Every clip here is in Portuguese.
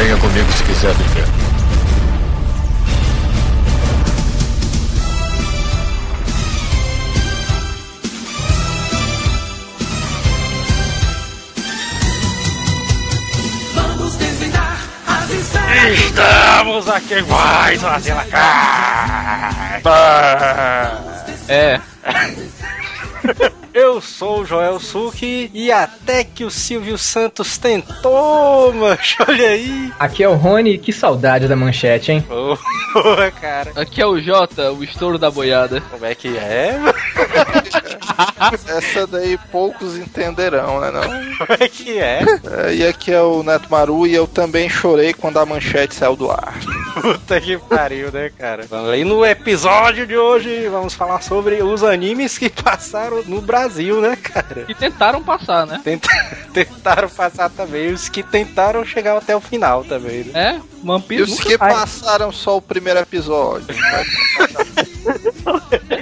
Venha comigo se quiser viver. Vamos desvendar as esferas. Estamos aqui mais uma Zila É. Eu sou o Joel Suki e até que o Silvio Santos tentou, mancho, olha aí. Aqui é o Rony, que saudade da manchete, hein? Boa, cara. Aqui é o Jota, o estouro da boiada. Como é que é? Essa daí poucos entenderão, né? Não? Como é que é? É, e aqui é o Neto Maru e eu também chorei quando a manchete saiu do ar. Puta que pariu, né, cara? Aí no episódio de hoje, vamos falar sobre os animes que passaram no Brasil, né, cara? E tentaram passar, né? Tenta- Tentaram passar também, os que tentaram chegar até o final também, né? É, One E os que sai. passaram só o primeiro episódio.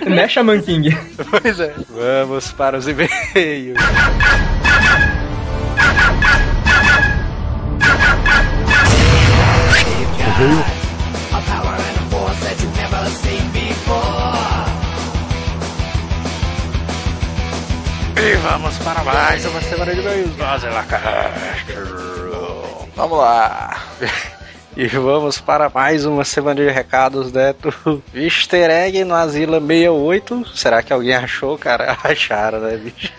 Né, Shaman King? Pois é. Vamos para os e-mails. A power and a force that you've never seen before. E vamos para mais uma semana de e-mails. Vamos lá. E vamos para mais uma semana de recados, né? Do Easter egg no Asila 68. Será que alguém achou, cara? Acharam, né, bicho?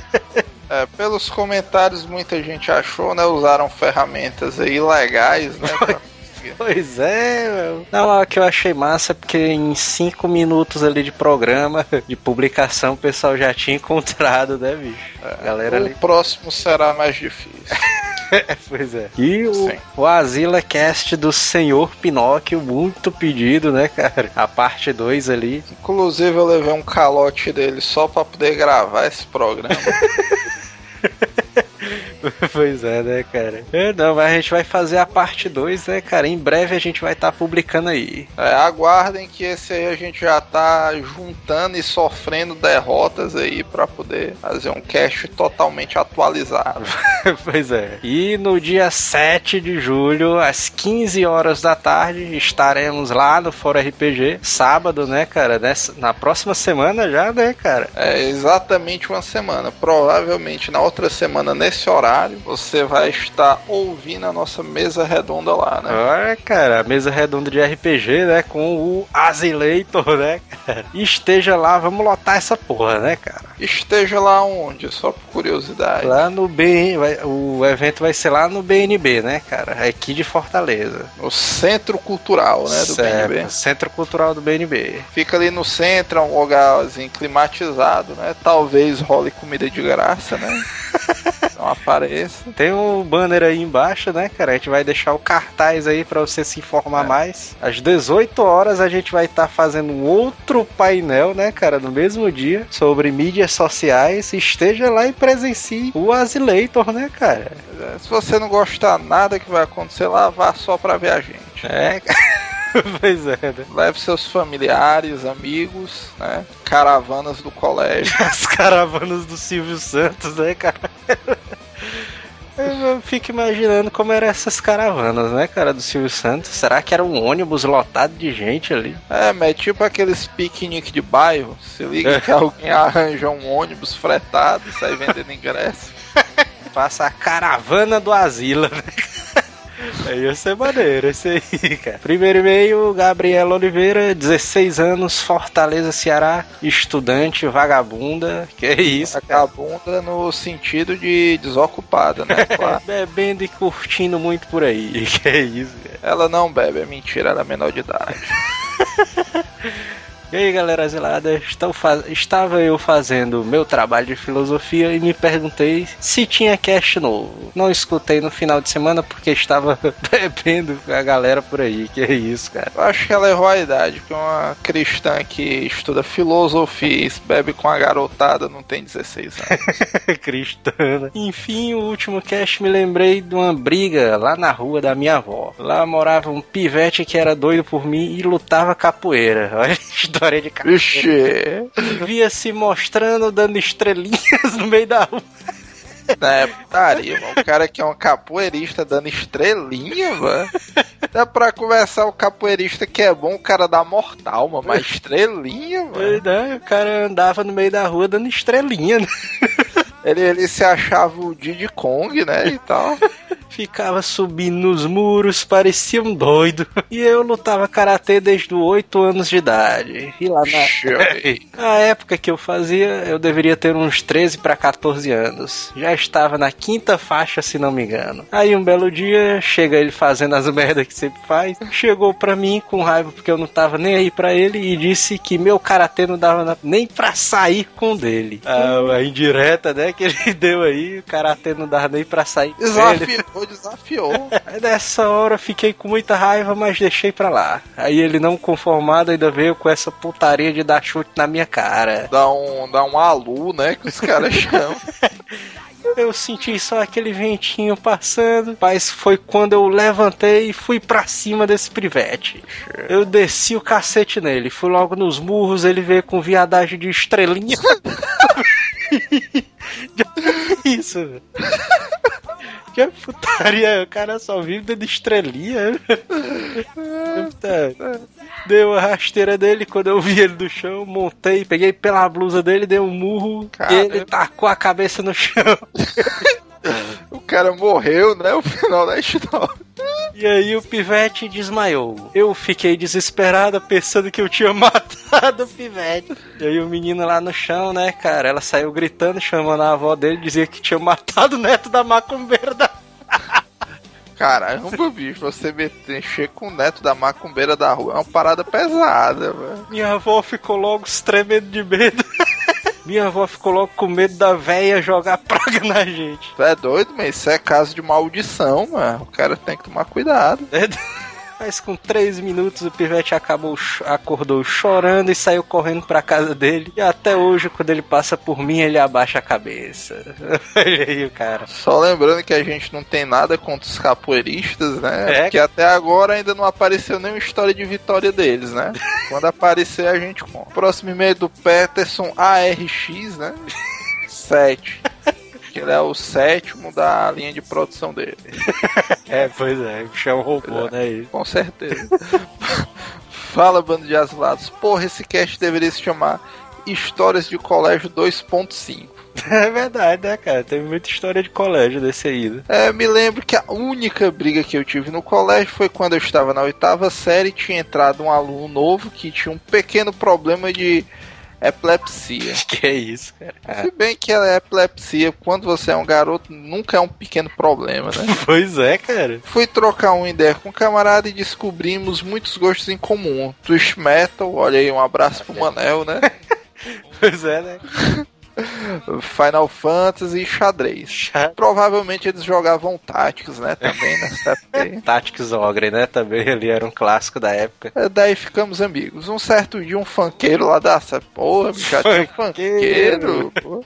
É, pelos comentários, muita gente achou, né? Usaram ferramentas aí legais, né? pra. Pois é, meu. Não, o que eu achei massa é porque em cinco minutos ali de programa, de publicação, o pessoal já tinha encontrado, né, bicho? A galera ali. O próximo será mais difícil. pois é. E o, Sim. o Asila Cast do Senhor Pinóquio, muito pedido, né, cara? A parte 2 ali. Inclusive, eu levei um calote dele só pra poder gravar esse programa. pois é, né, cara? É, não, mas a gente vai fazer a parte 2, né, cara? Em breve a gente vai estar publicando aí. É, aguardem que esse aí a gente já tá juntando e sofrendo derrotas aí pra poder fazer um cast totalmente atualizado. pois é. E no dia 7 de julho, às 15 horas da tarde, estaremos lá no Foro RPG. Sábado, né, cara? Nessa, na próxima semana já, né, cara? É exatamente uma semana. Provavelmente na outra semana, nesse horário, você vai estar ouvindo a nossa mesa redonda lá, né? Olha, cara, a mesa redonda de RPG, né? Com o Azileitor, né, cara? Esteja lá, vamos lotar essa porra, né, cara? Esteja lá onde? Só por curiosidade. Lá no BN, vai- o evento vai ser lá no BNB, né, cara? Aqui de Fortaleza. No Centro Cultural, né? Do Certo, BNB. Centro Cultural do BNB. Fica ali no centro, é um lugarzinho climatizado, né? Talvez role comida de graça, né? Não Tem um banner aí embaixo, né, cara? A gente vai deixar o cartaz aí pra você se informar mais. Às 18 horas a gente vai estar fazendo um outro painel, né, cara, no mesmo dia, sobre mídias sociais. Esteja lá e presencie o Azileitor, né, cara? É, Se você não gostar nada que vai acontecer lá, vá só pra ver a gente. É. pois é, né? Leve seus familiares, amigos, né? Caravanas do colégio. As caravanas do Silvio Santos, né, cara? Eu fico imaginando como eram essas caravanas, né, cara, do Silvio Santos. Será que era um ônibus lotado de gente ali? É, mas é tipo aqueles piquenique de bairro. Se liga que alguém arranja um ônibus fretado e sai vendendo ingresso. Passa a caravana do Asila, né? Aí ia ser maneiro esse aí, cara. Primeiro e-mail, Gabriela Oliveira, 16 anos, Fortaleza, Ceará, estudante, vagabunda. Que é isso, cara? Vagabunda no sentido de desocupada, né? Claro. Bebendo e curtindo muito por aí. Que é isso, cara. Ela não bebe, é mentira, ela é menor de idade. E aí, galera zelada, estou estava eu fazendo meu trabalho de filosofia e me perguntei se tinha cast novo. Não escutei no final de semana porque estava bebendo com a galera por aí. Que é isso, cara. Eu acho que ela errou a idade, porque uma cristã que estuda filosofia e bebe com a garotada não tem 16 anos. cristana. Enfim, o último cast me lembrei de uma briga lá na rua da minha avó. Lá morava um pivete que era doido por mim e lutava capoeira. Olha história de! Via se mostrando, dando estrelinhas no meio da rua. Não, é putaria, mano. O cara que é um capoeirista dando estrelinha, mano. Dá pra conversar o capoeirista que é bom, o cara dá mortal, mano. Mas estrelinha, mano. Né? O cara andava no meio da rua dando estrelinha, né? Ele, ele se achava o Diddy Kong, né? E tal. Ficava subindo nos muros, parecia um doido. E eu lutava karatê desde os 8 anos de idade. E lá na, na época que eu fazia, eu deveria ter uns 13 para 14 anos. Já estava na quinta faixa, se não me engano. Aí um belo dia, chega ele fazendo as merdas que sempre faz. Chegou pra mim com raiva porque eu não tava nem aí pra ele e disse que meu karatê não dava nem pra sair com dele. Ah, a indireta, né? Que ele deu aí, o karatê não dava nem pra sair. Desafiou, desafiou. Aí nessa hora eu fiquei com muita raiva, mas deixei pra lá. Aí ele não conformado ainda veio com essa putaria de dar chute na minha cara. Dá um, dá um alu, né? Que os caras chamam. Eu senti só aquele ventinho passando, mas foi quando eu levantei e fui pra cima desse privete. Eu desci o cacete nele, fui logo nos murros, ele veio com viadagem de estrelinha. Isso, velho. Que putaria, o cara só vive dando estrelinha. Deu a rasteira dele quando eu vi ele no chão, montei, peguei pela blusa dele, dei um murro e ele tacou a cabeça no chão. o cara morreu, né? O final da história. E aí o pivete desmaiou. Eu fiquei desesperada pensando que eu tinha matado o pivete. E aí o menino lá no chão, né, cara? Ela saiu gritando, chamando a avó dele, dizia que tinha matado o neto da macumbeira da. Caramba, bicho, você mexer com o neto da macumbeira da rua é uma parada pesada, velho. Minha avó ficou logo tremendo de medo. Minha avó ficou logo com medo da véia jogar praga na gente. Tu é doido, mas isso é caso de maldição, mano. O cara tem que tomar cuidado. É... Mas com três minutos o pivete acabou, acordou chorando e saiu correndo pra casa dele. E até hoje, quando ele passa por mim, ele abaixa a cabeça. Olha aí o cara. Só lembrando que a gente não tem nada contra os capoeiristas, né? É. Porque até agora ainda não apareceu nenhuma história de vitória deles, né? quando aparecer, a gente conta. Próximo e-mail do Peterson ARX, né? 7 que ele é o sétimo da linha de produção dele. é, pois é, chama robô, é, né? Com certeza. Fala, bando de asilados. Porra, esse cast deveria se chamar Histórias de Colégio 2.5. É verdade, né, cara? Teve muita história de colégio desse aí. Né? É, me lembro que a única briga que eu tive no colégio foi quando eu estava na oitava série e tinha entrado um aluno novo que tinha um pequeno problema de epilepsia. Que é isso, cara? Se bem que a epilepsia, quando você é um garoto, nunca é um pequeno problema, né? pois é, cara. Fui trocar uma ideia com um camarada e descobrimos muitos gostos em comum. Twist Metal, olha aí, um abraço pro Manel, né? pois é, né? Final Fantasy e xadrez. Provavelmente eles jogavam Tactics, né? Também nessa época. Tactics Ogre, né? Também ele era um clássico da época. É, daí ficamos amigos. Um certo dia, um funkeiro lá da. Porra, já tinha funkeiro. Pô.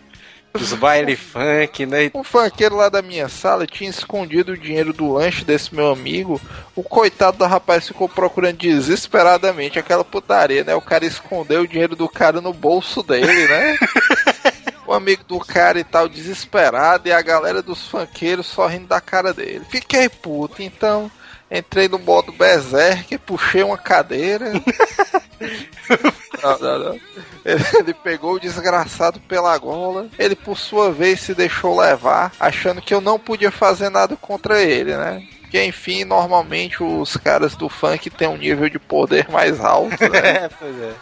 Os baile funk, né? Um funkeiro lá da minha sala tinha escondido o dinheiro do lanche desse meu amigo. O coitado do rapaz ficou procurando desesperadamente aquela putaria, né? O cara escondeu o dinheiro do cara no bolso dele, né? o amigo do cara e tal desesperado e a galera dos funkeiros só rindo da cara dele. Fiquei puto, então entrei no modo berserk, puxei uma cadeira. não, não, não. Ele, ele, pegou o desgraçado pela gola. Ele, por sua vez, se deixou levar, achando que eu não podia fazer nada contra ele, né? Porque, enfim, normalmente os caras do funk têm um nível de poder mais alto, né? é.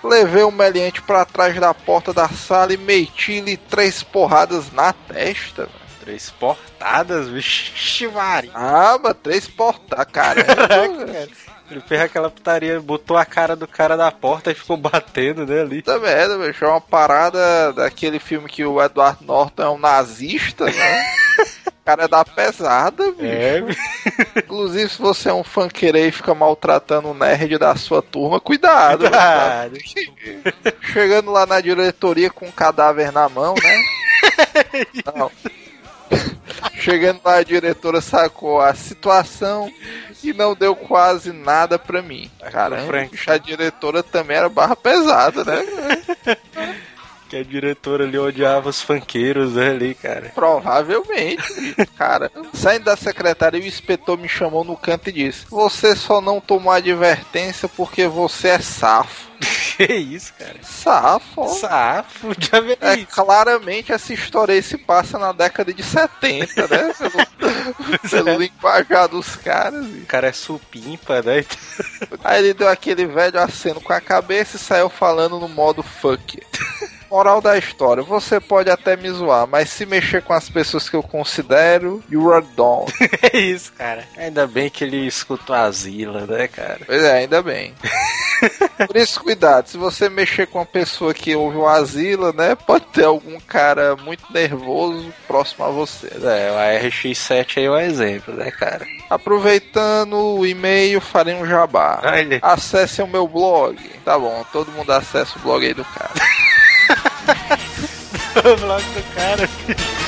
Levei o meliante para trás da porta da sala e meti-lhe três porradas na testa. Mano. Três portadas, vixe, Mari. Ah, mas três portadas, caramba. cara. Ele fez aquela putaria, botou a cara do cara da porta e ficou batendo, né, ali. Tá merda, bicho. É uma parada daquele filme que o Edward Norton é um nazista, né? O cara é da pesada, bicho. É. Inclusive, se você é um funkeiro e fica maltratando o nerd da sua turma, cuidado. cuidado. Chegando lá na diretoria com um cadáver na mão, né? Não. Chegando lá, a diretora sacou a situação e não deu quase nada pra mim. Caramba, a diretora também era barra pesada, né? Que a diretora ali odiava os funkeiros né, ali, cara. Provavelmente, cara. Saindo da secretária, o inspetor me chamou no canto e disse: Você só não tomou advertência porque você é safo. Que isso, cara? Safo. Safo, já vi É, isso. claramente essa história aí se passa na década de 70, né? Pelo, pelo linguajar dos caras. O cara é supimpa, né? Aí ele deu aquele velho aceno com a cabeça e saiu falando no modo fuck. Moral da história, você pode até me zoar, mas se mexer com as pessoas que eu considero, you are done. É isso, cara. Ainda bem que ele escutou a Zila, né, cara? Pois é, ainda bem. Por isso, cuidado, se você mexer com uma pessoa que ouve o Asila, né, pode ter algum cara muito nervoso próximo a você. É, o RX7 aí é um exemplo, né, cara? Aproveitando o e-mail, farei um jabá. Olha. Acesse o meu blog. Tá bom, todo mundo acessa o blog aí do cara. o blog do cara. Cara,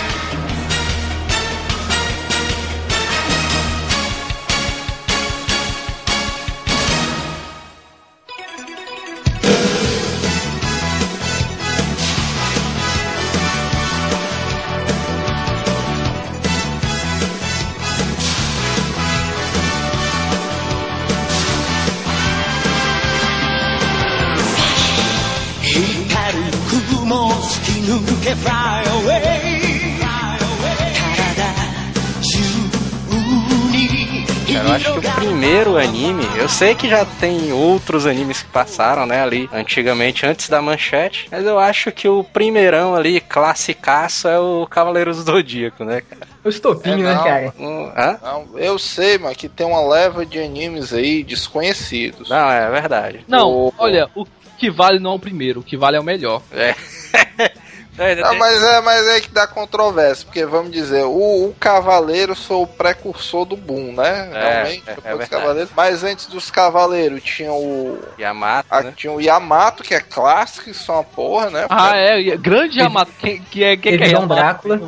anime, eu sei que já tem outros animes que passaram, né, ali, antigamente, antes da manchete, mas eu acho que o primeirão ali, classicaço, é o Cavaleiros do Zodíaco, né, cara? O estopinho, É, né, cara? Um- hã? Não, eu sei, mas que tem uma leva de animes aí desconhecidos. Não, é verdade. Não, O- olha, o que vale não é o primeiro, o que vale é o melhor. É. Não, ainda Ah, tem- mas é, mas é que dá controvérsia, porque vamos dizer, o, o Cavaleiro foi o precursor do boom, né? É, Realmente, é, é verdade. Cavaleiros. Mas antes dos Cavaleiros tinha o. Yamato, a- né? Tinha o Yamato, que é clássico, isso é uma porra, né? Ah, é, grande Yamato, que, que é que, Teve que é Dom Yamato? Drácula.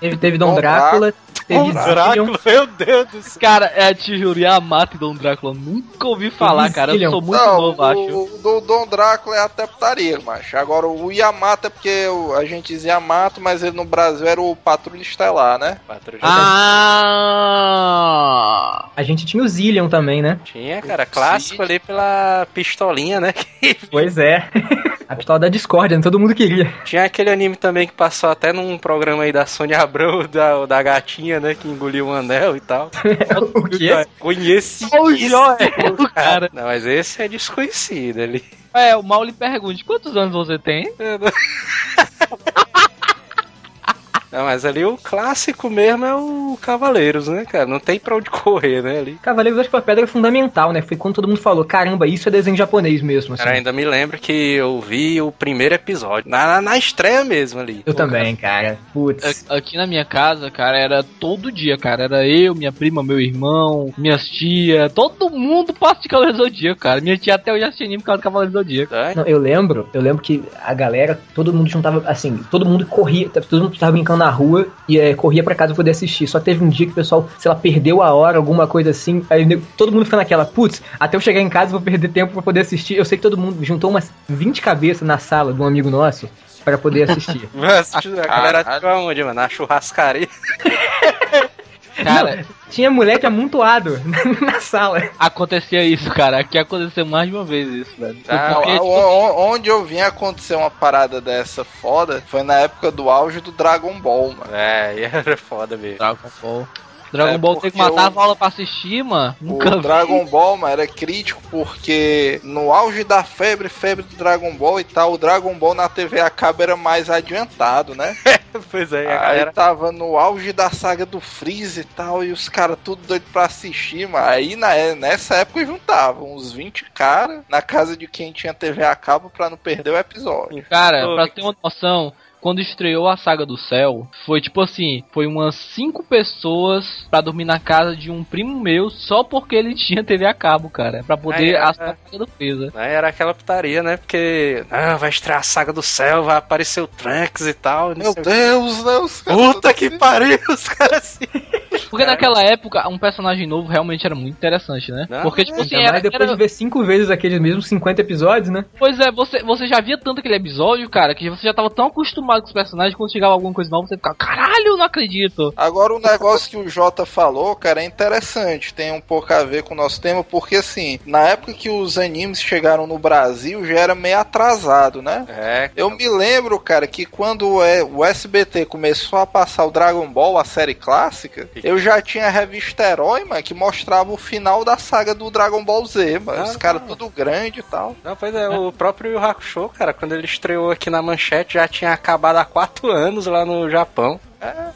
Teve, teve Dom Dom Drácula, teve Zillion, Drácula, meu Deus do céu. Cara, é te juro, Yamato e Dom Drácula, nunca ouvi falar, cara, eu sou muito Não, novo, o, acho. o do Dom Drácula é até putaria, macho. Agora, o Yamato é porque a gente diz Yamato, mas ele no Brasil era o Patrulha Estelar, né? Patrulha. Ah! A gente tinha o Zillion também, né? Tinha, cara, clássico ali pela pistolinha, né? Pois é. A pistola da discórdia, né? todo mundo queria. Tinha aquele anime também que passou até num programa aí da Sônia Abrão, da, da gatinha, né? Que engoliu um anel e tal. o quê? Conheci. O cara. Não, mas esse é desconhecido ali. É, o mal lhe pergunte, quantos anos você tem? Não, mas ali o clássico mesmo é o Cavaleiros, né, cara? Não tem pra onde correr, né, ali. Cavaleiros acho que foi a pedra fundamental, né? Foi quando todo mundo falou, caramba, isso é desenho japonês mesmo, assim. Cara, ainda me lembro que eu vi o primeiro episódio. Na, na, estreia mesmo ali. Eu também, cara. Putz. Aqui na minha casa, cara, era todo dia, cara. Era eu, minha prima, meu irmão, minhas tia, todo mundo passa de Cavaleiro do Zodíaco, cara. Minha tia até hoje assiste anime por causa do Cavaleiro do Zodíaco. Tá? Não, eu lembro, eu lembro que a galera, todo mundo juntava, assim, todo mundo corria, todo mundo tava brincando na rua e é, corria pra casa pra poder assistir. Só teve um dia que o pessoal, sei lá, perdeu a hora, alguma coisa assim. Aí todo mundo fica naquela, putz, até eu chegar em casa eu vou perder tempo pra poder assistir. Eu sei que todo mundo juntou umas 20 cabeças na sala de um amigo nosso pra poder assistir. Mas, a galera Caralho. ficou aonde, mano? Na churrascaria. Cara, Tinha moleque amontoado na sala. acontecia isso, cara. Aqui aconteceu mais de uma vez isso, velho. Ah, porque, O- tipo, onde eu vim acontecer uma parada dessa foda foi na época do auge do Dragon Ball, mano. É, e era foda mesmo. Dragon Ball. Dragon É, Ball tem que matar o- a aula pra assistir, mano. Nunca O vi. Dragon Ball, mano, era crítico porque no auge da febre, febre do Dragon Ball e tal, o Dragon Ball na TV a cabo era mais adiantado, né? pois é, a Aí galera. tava no auge da saga do Freeze e tal, e os caras tudo doido pra assistir, mano. Aí na, nessa época juntavam uns 20 caras na casa de quem tinha TV a cabo pra não perder o episódio. Cara, Ô, pra ter uma noção, quando estreou a saga do céu, foi tipo assim, foi umas cinco pessoas pra dormir na casa de um primo meu só porque ele tinha TV a cabo, cara, Pra poder É, é, assistir a saga do Era aquela putaria, né? Porque ah, vai estrear a saga do céu, vai aparecer o Trunks e tal. não Meu. Deus, né? Os caras Puta que pariu, os caras assim. Porque naquela época, um personagem novo realmente era muito interessante, né? Não, Porque, tipo é. assim, era, depois era- de ver cinco vezes aqueles mesmos 50 episódios, né? Pois é, você, você já via tanto aquele episódio, cara, que você já tava tão acostumado com os personagens, quando chegava alguma coisa nova, você ficava, caralho, não acredito. Agora o negócio que o Jota falou, cara, é interessante, tem um pouco a ver com o nosso tema, porque assim, na época que os animes chegaram no Brasil, já era meio atrasado, né? É, Eu me lembro, cara, que quando o E- o SBT começou a passar o Dragon Ball, a série clássica, eu já tinha a revista Herói, mano, que mostrava o final da saga do Dragon Ball Z, mano. Ah, Os caras tudo grande e tal. Não, pois é, o próprio Yu Hakusho, cara, quando ele estreou aqui na manchete, já tinha acabado há quatro anos lá no Japão.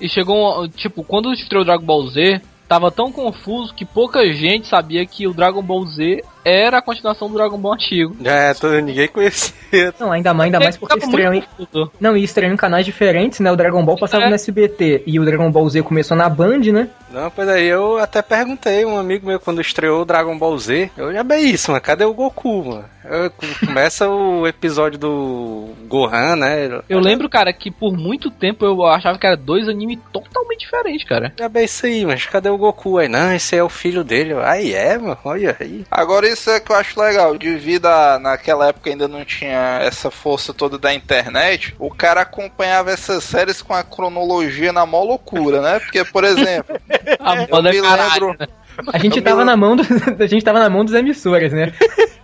E chegou, um, tipo, quando estreou o Dragon Ball Z, tava tão confuso que pouca gente sabia que o Dragon Ball Z era a continuação do Dragon Ball antigo. É, todo, ninguém conhecia. Não, ainda mais, ainda mais porque estreou em, confuso. Não, e estreou em canais diferentes, né? O Dragon Ball passava É. no SBT e o Dragon Ball Z começou na Band, né? Não, pois aí eu até perguntei um amigo meu quando estreou o Dragon Ball Z. Eu já bem isso, mano. Cadê o Goku, mano? Eu- começa o episódio do Gohan, né? Eu lembro, cara, que por muito tempo eu achava que era dois animes totalmente diferentes, cara. Já bem isso aí, mas cadê o Goku? Aí, não, esse é o filho dele. Aí é, mano, olha aí. Agora isso é que eu acho legal, devido a naquela época ainda não tinha essa força toda da internet, o cara acompanhava essas séries com a cronologia na mó loucura, né? Porque, por exemplo, eu me é lembro, né? A gente Eu tava me- na mão do, a gente tava na mão dos emissoras, né?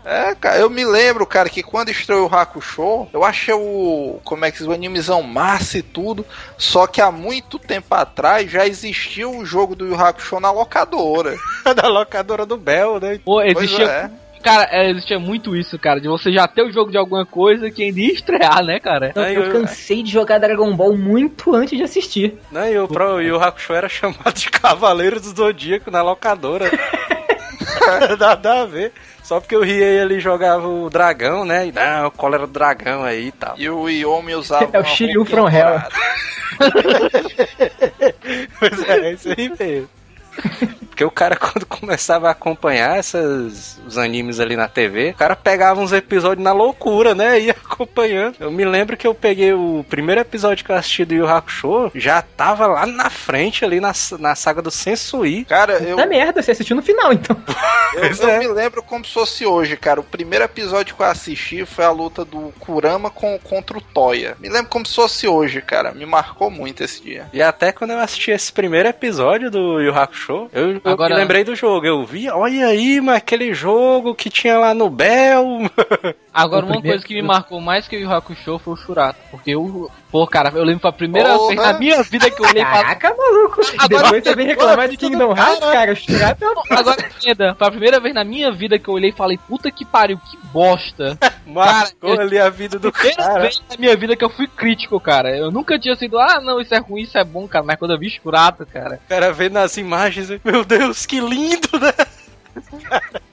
é, cara, eu me lembro, cara, que quando estreou o Hakusho, eu achei o, como é que diz, o animezão massa e tudo, só que há muito tempo atrás já existia o jogo do Yu Hakusho na locadora. da locadora do Bel, né? Pô, Pois existia, é. Cara, é, existia muito isso, cara, de você já ter o jogo de alguma coisa que ainda ia estrear, né, cara? Aí eu eu- cansei de jogar Dragon Ball muito antes de assistir. Né? E o, pro, e o Hakusho era chamado de Cavaleiro do Zodíaco na locadora. Nada a ver. Só porque o Riei ali jogava o dragão, né? E não, qual era o dragão aí e tal. E o Yomi usava É o Shiryu from Hell. Pois é, é isso aí mesmo. Porque o cara, quando começava a acompanhar essas, os animes ali na TV, o cara pegava uns episódios na loucura, né? Ia acompanhando. Eu me lembro que eu peguei o primeiro episódio que eu assisti do Yu Hakusho, já tava lá na frente, ali na, na saga do Sensui. Cara, eu, Na merda, você assistiu no final, então. Eu, Pois eu é. me lembro como se fosse hoje, cara. O primeiro episódio que eu assisti foi a luta do Kurama com, contra o Toya. Me lembro como se fosse hoje, cara. Me marcou muito esse dia. E até quando eu assisti esse primeiro episódio do Yu Hakusho, eu, eu Agora- me lembrei do jogo. Eu vi, olha aí, mas aquele jogo que tinha lá no Bel. Agora, O uma primeiro- coisa que me marcou mais que o Yu Hakusho foi o Shurato. Porque eu, pô, cara, eu lembro foi a primeira vez na minha vida que eu olhei pra. Caraca, maluco. Agora- Depois você vem reclamar de Kingdom Hearts, cara. O Shurato é uma Agora entenda, foi a primeira vez na minha vida que eu olhei e falei, puta que pariu, que bosta. Marcou eu- ali a vida do Primeira cara. vez na minha vida que eu fui crítico, cara. Eu nunca tinha sido, ah, não, isso é ruim, isso é bom, cara. Mas quando eu vi Shurato, cara. O cara vendo as imagens, meu Deus, que lindo, né?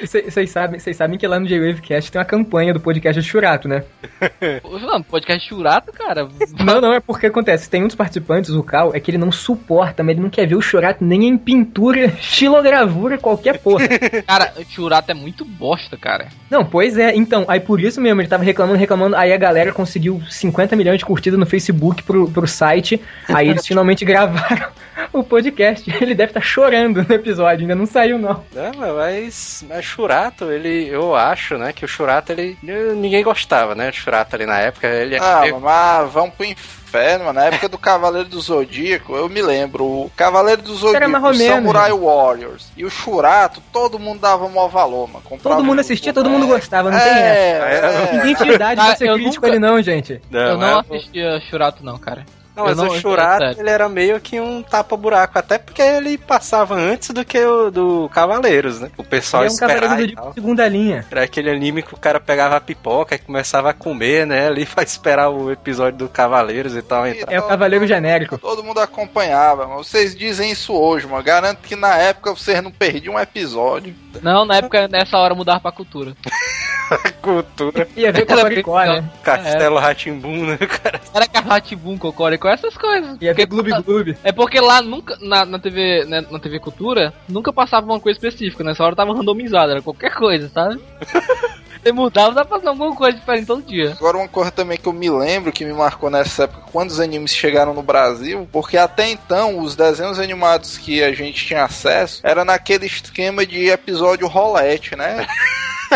Vocês sabem, vocês sabem que lá no J-Wavecast tem uma campanha do podcast do Churato, né? Não, podcast Shurato, cara. Não, não, é porque acontece. Tem um dos participantes, o Cal, é que ele não suporta, mas ele não quer ver o Churato nem em pintura, estilogravura, qualquer porra. Cara, Shurato é muito bosta, cara. Não, pois é, então, aí por isso mesmo, ele tava reclamando, reclamando, aí a galera conseguiu 50 milhões de curtidas no Facebook pro, pro site, aí eles finalmente gravaram o podcast. Ele deve estar chorando no episódio, ainda não saiu não. Não, mas, mas Churato, ele, eu acho, né, que o Churato, ele, ninguém gostava, né, do Churato ali na época, ele Ah, ele- mas vamos pro inferno, mano. Na época do Cavaleiro do Zodíaco, eu me lembro. O Cavaleiro do Zodíaco, o Samurai né? Warriors e o Churato, todo mundo dava mó valor, mano. Todo mundo o assistia, todo mundo é. gostava, não tem essa. É, é. Ninguém tinha idade Ah, pra ser crítico nunca- ali não, gente. eu não é- assistia Shurato, não, cara. Não, mas não- o Churato, é sério. ele era meio que um tapa-buraco, até porque ele passava antes do que o do Cavaleiros, né? O pessoal Ele é um cavaleiro esperava do e tipo tal. segunda linha. Era aquele anime que o cara pegava a pipoca e começava a comer, né? Ali pra esperar o episódio do Cavaleiros e tal entrar. É o cavaleiro genérico. Todo mundo acompanhava, mano. Vocês dizem isso hoje, mano. Garanto que na época vocês não perdiam um episódio. Não, na época, nessa hora mudava pra cultura. Cultura. Ia ver com bem né? Castelo Ratimbum, né, cara? Era Carratibum, Cocoricó, essas coisas. Ia ver Porque- Gloob Gloob. É porque lá nunca, na, na TV, né, na TV Cultura, nunca passava uma coisa específica, nessa hora tava randomizado, era qualquer coisa, sabe? Você mudava, dá pra fazer alguma coisa diferente todo dia. Agora uma coisa também que eu me lembro, que me marcou nessa época, quando os animes chegaram no Brasil, porque até então os desenhos animados que a gente tinha acesso era naquele esquema de episódio rolete, né?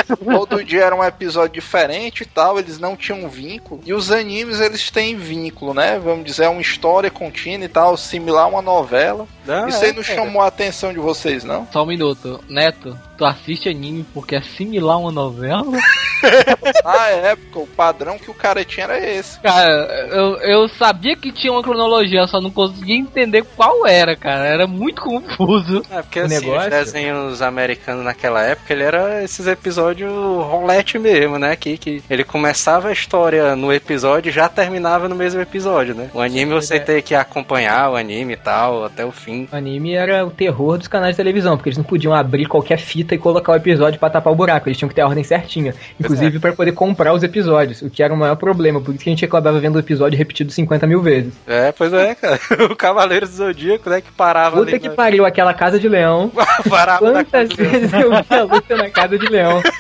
Todo dia era um episódio diferente e tal, eles não tinham vínculo. E os animes, eles têm vínculo, né? Vamos dizer, é uma história contínua e tal, similar a uma novela. Não, Isso é, aí não cara. chamou a atenção de vocês, não? Só um minuto. Neto, tu assiste anime porque é similar a uma novela? Na época, o padrão que o cara tinha era esse. Cara, eu, eu sabia que tinha uma cronologia, só não conseguia entender qual era, cara. Era muito confuso. É, porque assim, negócio- os desenhos americanos naquela época, ele era esses episódios rolete mesmo, né? Que, que ele começava a história no episódio e já terminava no mesmo episódio, né? O anime você é. tem que acompanhar o anime e tal, até o fim. O anime era o terror dos canais de televisão, porque eles não podiam abrir qualquer fita e colocar o episódio pra tapar o buraco. Eles tinham que ter a ordem certinha. Inclusive pra poder comprar os episódios, o que era o maior problema. Por isso que a gente acabava vendo o episódio repetido 50 mil vezes. É, pois é, cara. O Cavaleiro do Zodíaco, né? Que parava Puta ali. que na- pariu, aquela casa de leão. parava Quantas vezes eu vi a luta na casa de leão?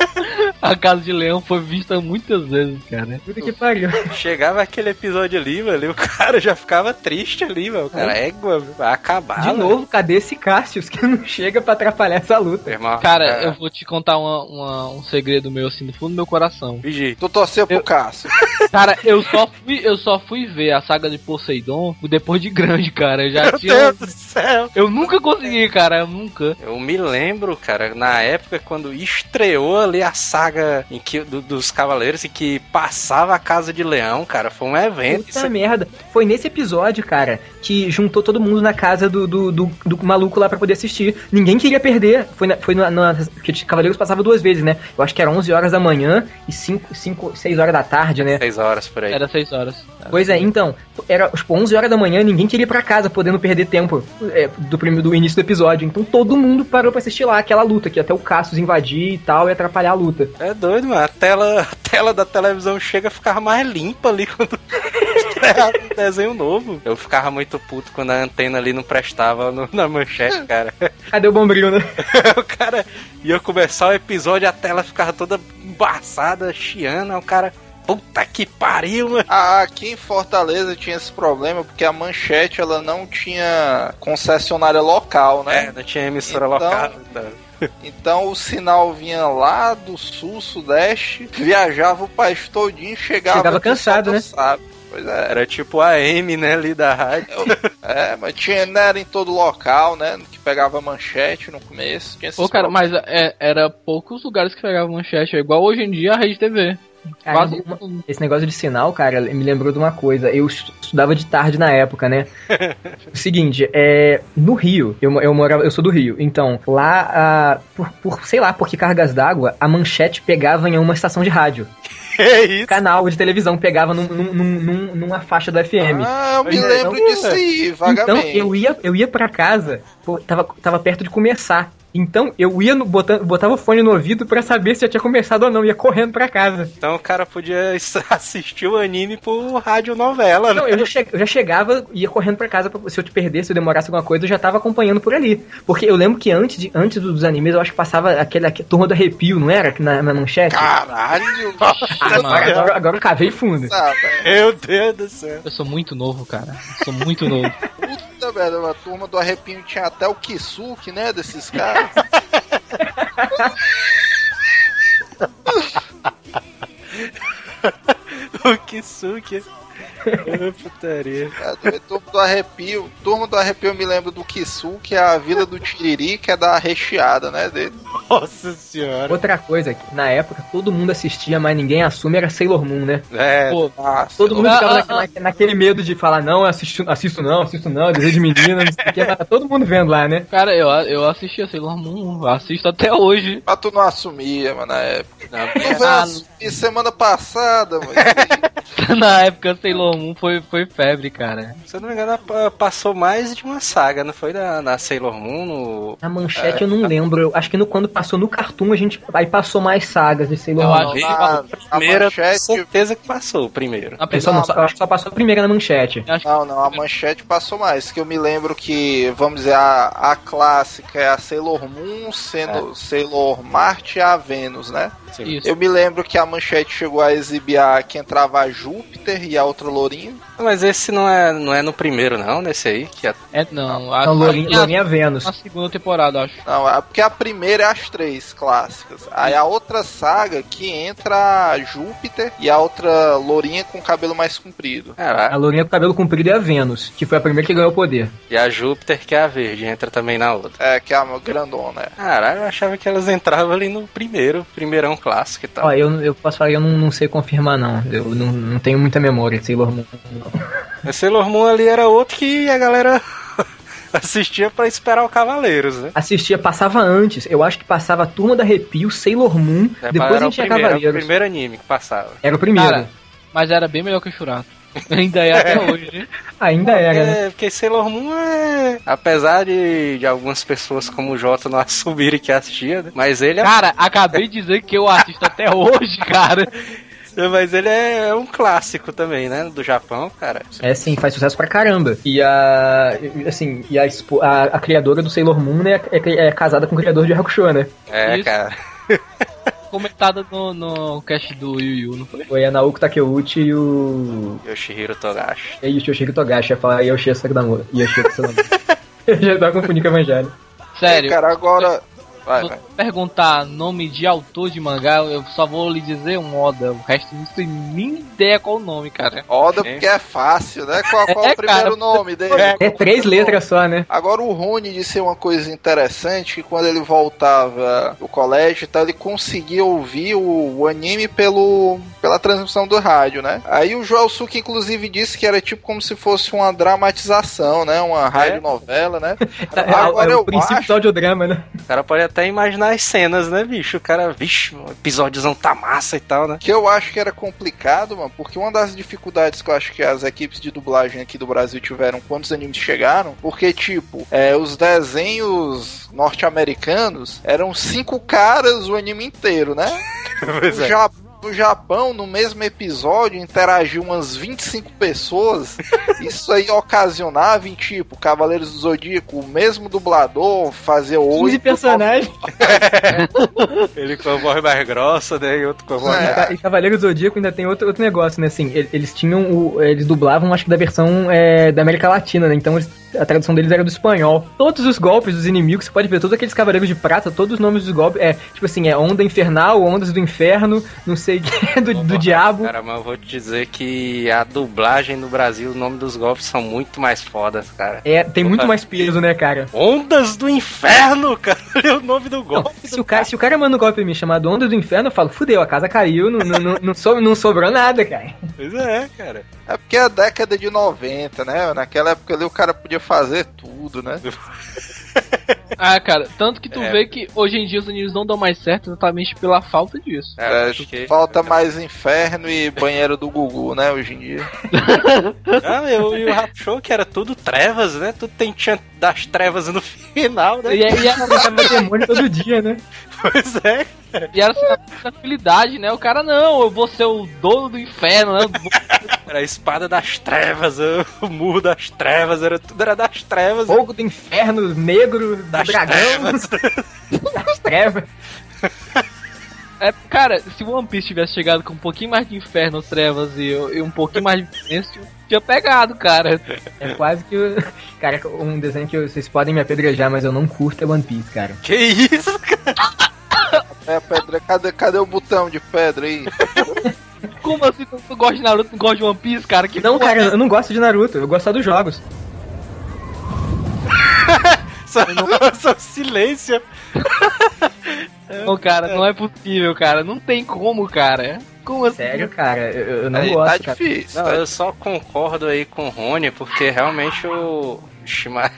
A Casa de Leão foi vista muitas vezes, cara. Puta que pariu. Chegava aquele episódio ali, velho, o cara já ficava triste ali, velho. O cara, égua, vai acabar. De velho. novo, cadê esse Cassius que não chega pra atrapalhar essa luta? Irmão, Cara, é, eu vou te contar uma- uma- um segredo meu, assim, do fundo do meu coração. Vigi. Tu torceu pro Cássio. Cara, eu só fui, eu só fui ver a saga de Poseidon depois de grande, cara. Eu já Meu tinha. Deus do céu. Eu nunca consegui, cara, eu nunca. Eu me lembro, cara, na época quando estreou ali a saga em que, do- dos Cavaleiros e que passava a Casa de Leão, cara, foi um evento. Puta Isso- merda. Foi nesse episódio, cara, que juntou todo mundo na casa do, do, do, do maluco lá pra poder assistir. Ninguém queria perder. Foi na, foi na, na, porque Cavaleiros passava duas vezes, né? Eu acho que era 11 horas da manhã e 5, 5 6 horas da tarde, né? Seis horas por aí. Era seis horas. Pois é, então, era tipo 11 horas da manhã, ninguém queria ir pra casa, podendo perder tempo é, do, primeiro, do início do episódio. Então todo mundo parou pra assistir lá aquela luta, que até o Cassius invadir e tal e atrapalhar a luta. É doido, mano. A tela, a tela da televisão chega a ficar mais limpa ali quando um desenho novo. Eu ficava muito puto quando a antena ali não prestava no- na manchete, cara. Cadê o bombril, né? o cara ia começar o episódio, a tela ficava toda embaçada, chiando, o cara. Puta que pariu, mano. Ah, Aqui em Fortaleza tinha esse problema porque a manchete ela não tinha concessionária local, É, né? não tinha emissora Então- local. Então. Então o sinal vinha lá do sul, sudeste, viajava o país todinho, chegava. Chegava cansado, né? Sabe. Pois é. Era tipo a M, né, ali da rádio. É, mas tinha, não era em todo local, né? Que pegava manchete no começo. Tinha esses Pô, cara, problemas. mas é, era poucos lugares que pegavam manchete. É igual hoje em dia a Rede TV. Cara. Esse negócio de sinal, cara, me lembrou de uma coisa. Eu estu- estudava de tarde na época, né? o seguinte, é, no Rio, eu, eu morava, eu sou do Rio, então lá, ah, por, por, sei lá, por que cargas d'água, a manchete pegava em uma estação de rádio. É isso. Canal de televisão pegava num, num- num- num- numa faixa do FM. Ah, eu me é, lembro então, disso aí, Então vagamente. eu ia, eu ia pra casa, pô, tava, tava perto de começar. Então eu ia no, botando, botava o fone no ouvido pra saber se já tinha começado ou não, ia correndo pra casa. Então o cara podia assistir o anime por radionovela, né? Não, eu já, che- eu já chegava, ia correndo pra casa, pra- se eu te perdesse, se eu demorasse alguma coisa, eu já tava acompanhando por ali. Porque eu lembro que antes, de, antes dos animes, eu acho que passava aquele, aquele turma do arrepio, não era? Na, na manchete? Caralho! agora, agora, agora eu cavei fundo. Meu Deus do céu. Eu sou muito novo, cara. Sou muito novo. Puta merda, a turma do arrepio tinha até o Kisuke, né? Desses caras. O Kisuke. Putaria. É, turma do arrepio. Turma do arrepio eu me lembro do Kisuke, a Vila do Tiriri, que é da recheada, né? Dele. Nossa senhora. Outra coisa, que na época todo mundo assistia, mas ninguém assume, era Sailor Moon, né? É, Pô, Nossa, Todo mundo Ah, ficava ah, naquele, naquele- naquele medo de falar, não, assisto, assisto não, assisto não, desejo de menina, não sei o que, mas tá todo mundo vendo lá, né? cara, eu, eu assisti a Sailor Moon, assisto até hoje. Mas tu não assumia, mano, na época. não, Tu veio Ah, assumir semana passada, mano. Na época, Sailor Moon foi, foi febre, cara. Se eu não me engano, pa- passou mais de uma saga, não foi da, na Sailor Moon, no... Na manchete eu não lembro. Eu acho que no, quando passou no Cartoon, a gente. Aí passou mais sagas de Sailor Eu Moon. acho- Na, na primeira, manchete, certeza que passou o primeiro. Na Eu, só não- pessoa, só- eu acho que só passou a primeira na manchete. Não, não, a manchete passou mais. Que eu me lembro que, vamos dizer, a, a clássica é a Sailor Moon, sendo Sailor Marte e a Vênus, né? Isso. Eu me lembro que a manchete chegou a exibir a que entrava a Júpiter e a outra Lourinha. Mas esse não é, não é no primeiro, não, nesse aí, que é É, não, a, Então, Lourinha, a, Lourinha Vênus. na segunda temporada, acho. Não, é porque a primeira é as três clássicas. Aí a outra saga que entra a Júpiter e a outra Lourinha com cabelo mais comprido. A Caraca. Lourinha com cabelo comprido é a Vênus, que foi a primeira que ganhou o poder. E a Júpiter, que é a verde, entra também na outra. É, que é a grandona. é. Caralho, eu achava que elas entravam ali no primeiro, primeirão clássico e tal. Ó, eu, eu posso falar, eu não, não sei confirmar, não. Eu não, não tenho muita memória de Sailor Moon. A Sailor Moon ali era outro que a galera assistia pra esperar o Cavaleiros, né? Assistia, passava antes. Eu acho que passava a Turma da Arrepio, Sailor Moon, É, depois a gente tinha primeiro, era o Cavaleiros. primeiro anime que passava. Era o primeiro. Cara, mas era bem melhor que o Churato. Ainda é até hoje, né? Ainda era, né? É, porque Sailor Moon é. Apesar de, de algumas pessoas como o Jota não assumirem que assistia, né? Mas ele é. Cara, acabei de dizer que eu assisto até hoje, cara. Mas ele é um clássico também, né? Do Japão, cara. É sim, faz sucesso pra caramba. E a. Assim, e a, a, a criadora do Sailor Moon né, é, é casada com o criador de Hakusho, né? É, Isso. cara. Comentada no, no cast do Yu Yu, não foi? Foi a Naoko Takeuchi e o. Yoshihiro Togashi. E o Yoshihiro Togashi, ia falar Yoshihiro Sakudamoto. Yoshihiro Sakudamoto. Eu já tava confundindo com o Evangelho. Sério, Cara, agora. Vai, vai. perguntar nome de autor de mangá, eu só vou lhe dizer um Oda. O resto não tem nem ideia qual o nome, cara. Oda porque é fácil, né? Qual, qual É, o primeiro cara. nome dele? É três letras só, né? Agora o Rony disse uma coisa interessante, que quando ele voltava do colégio e tal, ele conseguia ouvir o, o anime pelo, pela transmissão do rádio, né? Aí o Joel Suki inclusive disse que era tipo como se fosse uma dramatização, né? Uma radionovela, né? Agora é eu o princípio acho do audiodrama, né? O cara pode até imaginar as cenas, né, bicho? O cara, vixe, o episódiozão tá massa e tal, né? que eu acho que era complicado, mano, porque uma das dificuldades que eu acho que as equipes de dublagem aqui do Brasil tiveram quando os animes chegaram, porque, tipo, é, os desenhos norte-americanos eram cinco caras o anime inteiro, né? Pois No, é. Ja- no Japão, no mesmo episódio, interagiu umas 25 pessoas. Isso aí ocasionava em, tipo, Cavaleiros do Zodíaco, o mesmo dublador fazer 15 oito personagens. Ele com a voz mais grossa, né? E outro com a voz É. mais... E Ca- E Cavaleiro do Zodíaco ainda tem outro, outro negócio, né? Assim, ele- eles tinham o. Eles dublavam, acho que da versão é, da América Latina, né? Então eles- a tradução deles era do espanhol. Todos os golpes dos inimigos, você pode ver, todos aqueles cavaleiros de prata, todos os nomes dos golpes. É, tipo assim, é onda infernal, ondas do inferno, não sei o que, do, do diabo. Cara, mas eu vou te dizer que a dublagem no Brasil, o nome dos golpes são muito mais fodas, cara. É, tem muito mais peso, né, cara? Ondas do Inferno, cara. Olha o nome do Não, golpe. se, o cara, se o cara manda um golpe em mim chamado Onda do Inferno, eu falo, fudeu, a casa caiu, não, não, não, não, so- não sobrou nada, cara. Pois é, cara. É porque é a década de 90, né? Naquela época ali o cara podia fazer tudo, né? Ah, cara, tanto que tu É. vê que hoje em dia os animes não dão mais certo exatamente pela falta disso. É, É, acho que- Falta mais inferno e banheiro do Gugu, né? Hoje em dia. Ah, eu, e o Rap Show, que era tudo trevas, né? Tudo tem, tinha das trevas no final, né? E, é- era- Tava demônio todo dia, né? Pois é. e era assim, a tranquilidade, né? O cara, não, eu vou ser o dono do inferno, né? Era a espada das trevas, o murro das trevas, era tudo era das trevas. Fogo do inferno, negro, Das dragão, trevas. das trevas. É, cara, se o One Piece tivesse chegado com um pouquinho mais de inferno, trevas e, e um pouquinho mais de silêncio, tinha pegado, cara. É quase que. o- Cara, um desenho que vocês podem me apedrejar, mas eu não curto é One Piece, cara. Que isso, cara? É, pedra, cadê, cadê o botão de pedra aí? Como assim tu, tu gosta de Naruto, não gosta de One Piece, cara? Que Não, porra cara, é eu não gosto de Naruto, eu gosto só dos jogos. Só, só silêncio. Não, cara, não é possível, cara. Não tem como, cara. Como assim? Sério, cara, eu, eu não aí gosto, tá cara. difícil. Não, tá eu só concordo aí com o Rony, porque realmente o Shimai.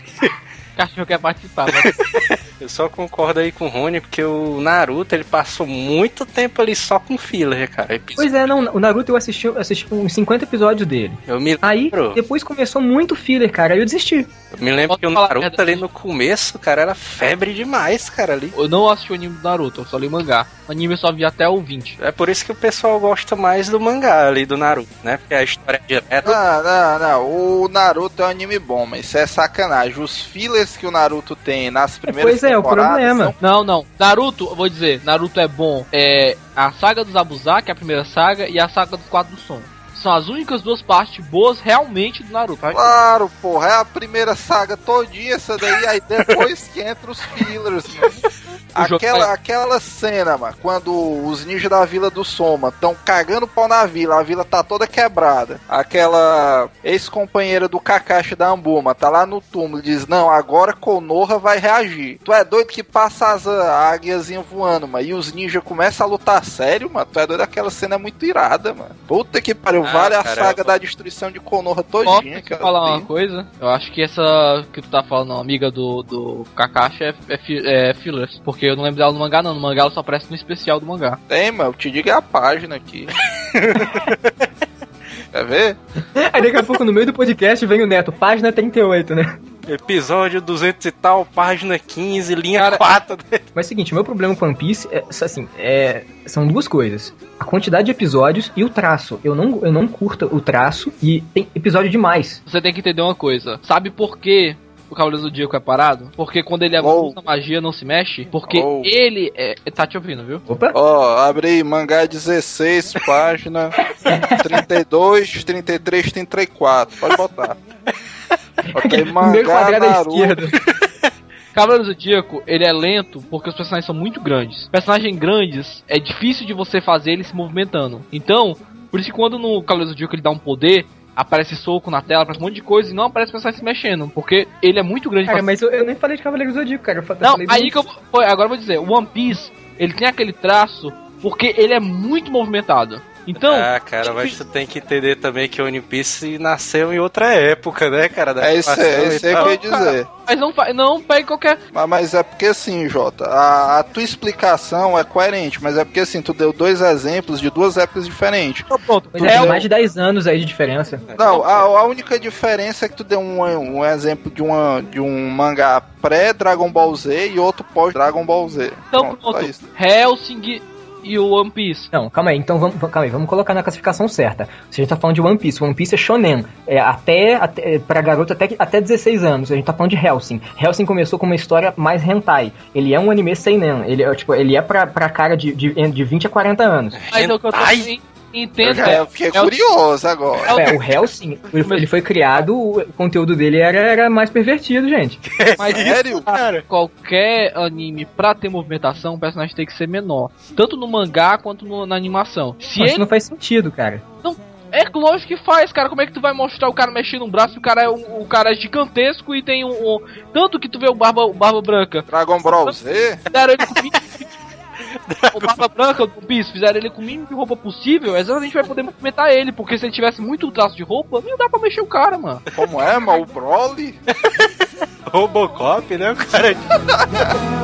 O cachorro quer participar, mas Eu só concordo aí com o Rony, porque o Naruto, ele passou muito tempo ali só com filler, cara. Episódio- Pois é, não, o Naruto eu assisti, eu assisti uns 50 episódios dele. Eu me Aí, lembro, depois começou muito filler, cara, aí eu desisti. eu me lembro Posso que o Naruto ali no começo, cara, era febre demais, cara, ali. Eu não assisti o anime do Naruto, eu só li o mangá. O anime eu só vi até o 20. É por isso que o pessoal gosta mais do mangá ali, do Naruto, né? Porque a história é direta. Não, não, não. O Naruto é um anime bom, mas isso é sacanagem. Os fillers que o Naruto tem nas primeiras Pois é, o temporadas problema. são- Não, não. Naruto, eu vou dizer, Naruto é bom. É a saga dos Abusar, que é a primeira saga, e a saga dos Quatro do Som. São as únicas duas partes boas realmente do Naruto. Claro, porra, é a primeira saga todinha essa daí, aí depois que entra os fillers, mano. Aquela, vai- aquela cena, mano, quando os ninjas da vila do Soma estão cagando pau na vila, a vila tá toda quebrada. Aquela ex-companheira do Kakashi da Ambuma tá lá no túmulo e diz: Não, agora Konoha vai reagir. Tu é doido que passa as águiazinhas voando, mano, e os ninjas começam a lutar sério, mano. Tu é doido, aquela cena é muito irada, mano. Puta que pariu, Ah, vale a cara, saga da destruição de Konoha Posso todinha. te cara. falar uma coisa? Eu acho que essa que tu tá falando, amiga do, do Kakashi, é, é, é fillers. Porque eu não lembro dela no mangá, não. No mangá ela só aparece no especial do mangá. Tem, mano, eu te digo é a página aqui. Quer ver? Aí daqui a pouco, no meio do podcast, vem o Neto, página 38, né? Episódio 200 e tal, página 15, linha 4. Mas é o seguinte, o meu problema com One Piece é, assim, é, são duas coisas. A quantidade de episódios e o traço. Eu não, eu não curto o traço e tem episódio demais. Você tem que entender uma coisa. Sabe por que o Cavaleiro do Zodíaco é parado? Porque quando ele Oh. usa magia não se mexe. Porque Oh. ele é... Tá te ouvindo, viu? Opa! Ó, abre aí, mangá 16, página 32, 33, 34. Pode botar. Mangá quadrado à esquerda. Cavaleiro Zodíaco, ele é lento porque os personagens são muito grandes. Personagens grandes, é difícil de você fazer eles se movimentando. Então, por isso que quando no Cavaleiro Zodíaco ele dá um poder, aparece soco na tela, aparece um monte de coisa e não aparece personagem se mexendo. Porque ele é muito grande Cara, pra mas eu, eu nem falei de Cavaleiro do Zodíaco, cara. Eu Não, aí que eu. Foi, agora eu vou dizer, o One Piece, ele tem aquele traço porque ele é muito movimentado. Então, Ah, cara, mas tu tem que entender também que o One Piece nasceu em outra época, né, cara? Da É isso aí, é isso aí que eu ia dizer. mas não, não pegue qualquer. Mas, mas é porque assim, Jota, a, a tua explicação é coerente, mas é porque assim, tu deu dois exemplos de duas épocas diferentes. Pronto, Mas é tem o- mais de 10 anos aí de diferença. Não, a, a única diferença é que tu deu um, um exemplo de, uma, de um mangá pré-Dragon Ball Z e outro pós-Dragon Ball Z. Então Pronto, pronto. Helsing e o One Piece. Não, calma aí, então vamos, calma aí, vamos colocar na classificação certa. Você já tá falando de One Piece, One Piece é shonen, é até, até é, pra garoto até, até 16 anos, a gente tá falando de Helsing. Helsing começou com uma história mais hentai, ele é um anime seinen, ele é, tipo, ele é pra, pra cara de, de, de 20 a 40 anos. Mas o que eu tô Hentai? En- Eu entendo já é, fiquei é curioso agora. É, o Helsing, ele, ele foi criado, o conteúdo dele era, era mais pervertido, gente. mas Sério? Cara, qualquer anime pra ter movimentação, o personagem tem que ser menor. Tanto no mangá quanto no- na animação. Se Mas isso ele. não faz sentido, cara. É lógico que faz, cara. Como é que tu vai mostrar o cara mexendo um braço e o cara é, um, o cara é gigantesco e tem um, um- Tanto que tu vê o Barba, o Barba Branca. Dragon Ball Z? Fizeram ele com o mínimo de- O Barba Branca do Piso, fizeram ele com o mínimo de roupa possível, exatamente vai poder movimentar ele, porque se ele tivesse muito traço de roupa, não dá pra mexer o cara, mano. Como é, mano? O Broly? Robocop, né? O cara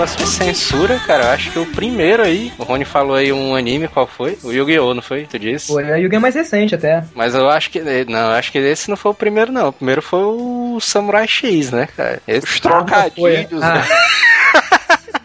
negócio de censura, cara, eu acho que o primeiro aí, o Rony falou aí um anime, qual foi? O Yu-Gi-Oh! não foi? Tu disse? O Yugi é mais recente até. Mas eu acho que. Não, eu acho que esse não foi o primeiro, não. O primeiro foi o Samurai X, né, cara? Esse Os trocadilhos, Ah, né?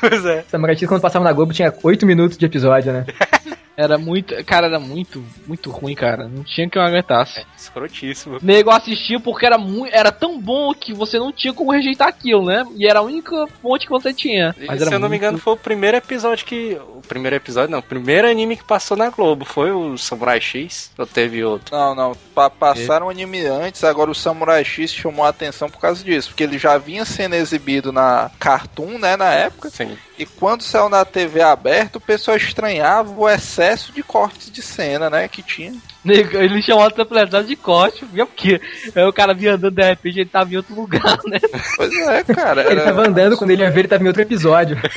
Pois é. Samurai X, quando passava na Globo, tinha 8 minutos de episódio, né? Era muito. Cara, era muito, muito ruim, cara. Não tinha que eu aguentasse. Escrotíssimo. Nego assistia porque era muito. Era tão bom que você não tinha como rejeitar aquilo, né? E era a única fonte que você tinha. E, Mas se eu não me muito- engano, foi o primeiro episódio que. O primeiro episódio, não. O primeiro anime que passou na Globo foi o Samurai X. Ou teve outro? Não, não. Pa passaram um anime antes, agora o Samurai X chamou a atenção por causa disso. Porque ele já vinha sendo exibido na Cartoon, né, na época. Sim. E quando saiu na TV aberta, o pessoal estranhava o excesso de cortes de cena, né, que tinha. Ele chamou a temporada de corte, viu? Porque aí o cara vinha andando de repente ele tava em outro lugar, né? Pois é, cara. Ele era- tava andando, quando ele ia ver, ele tava em outro episódio.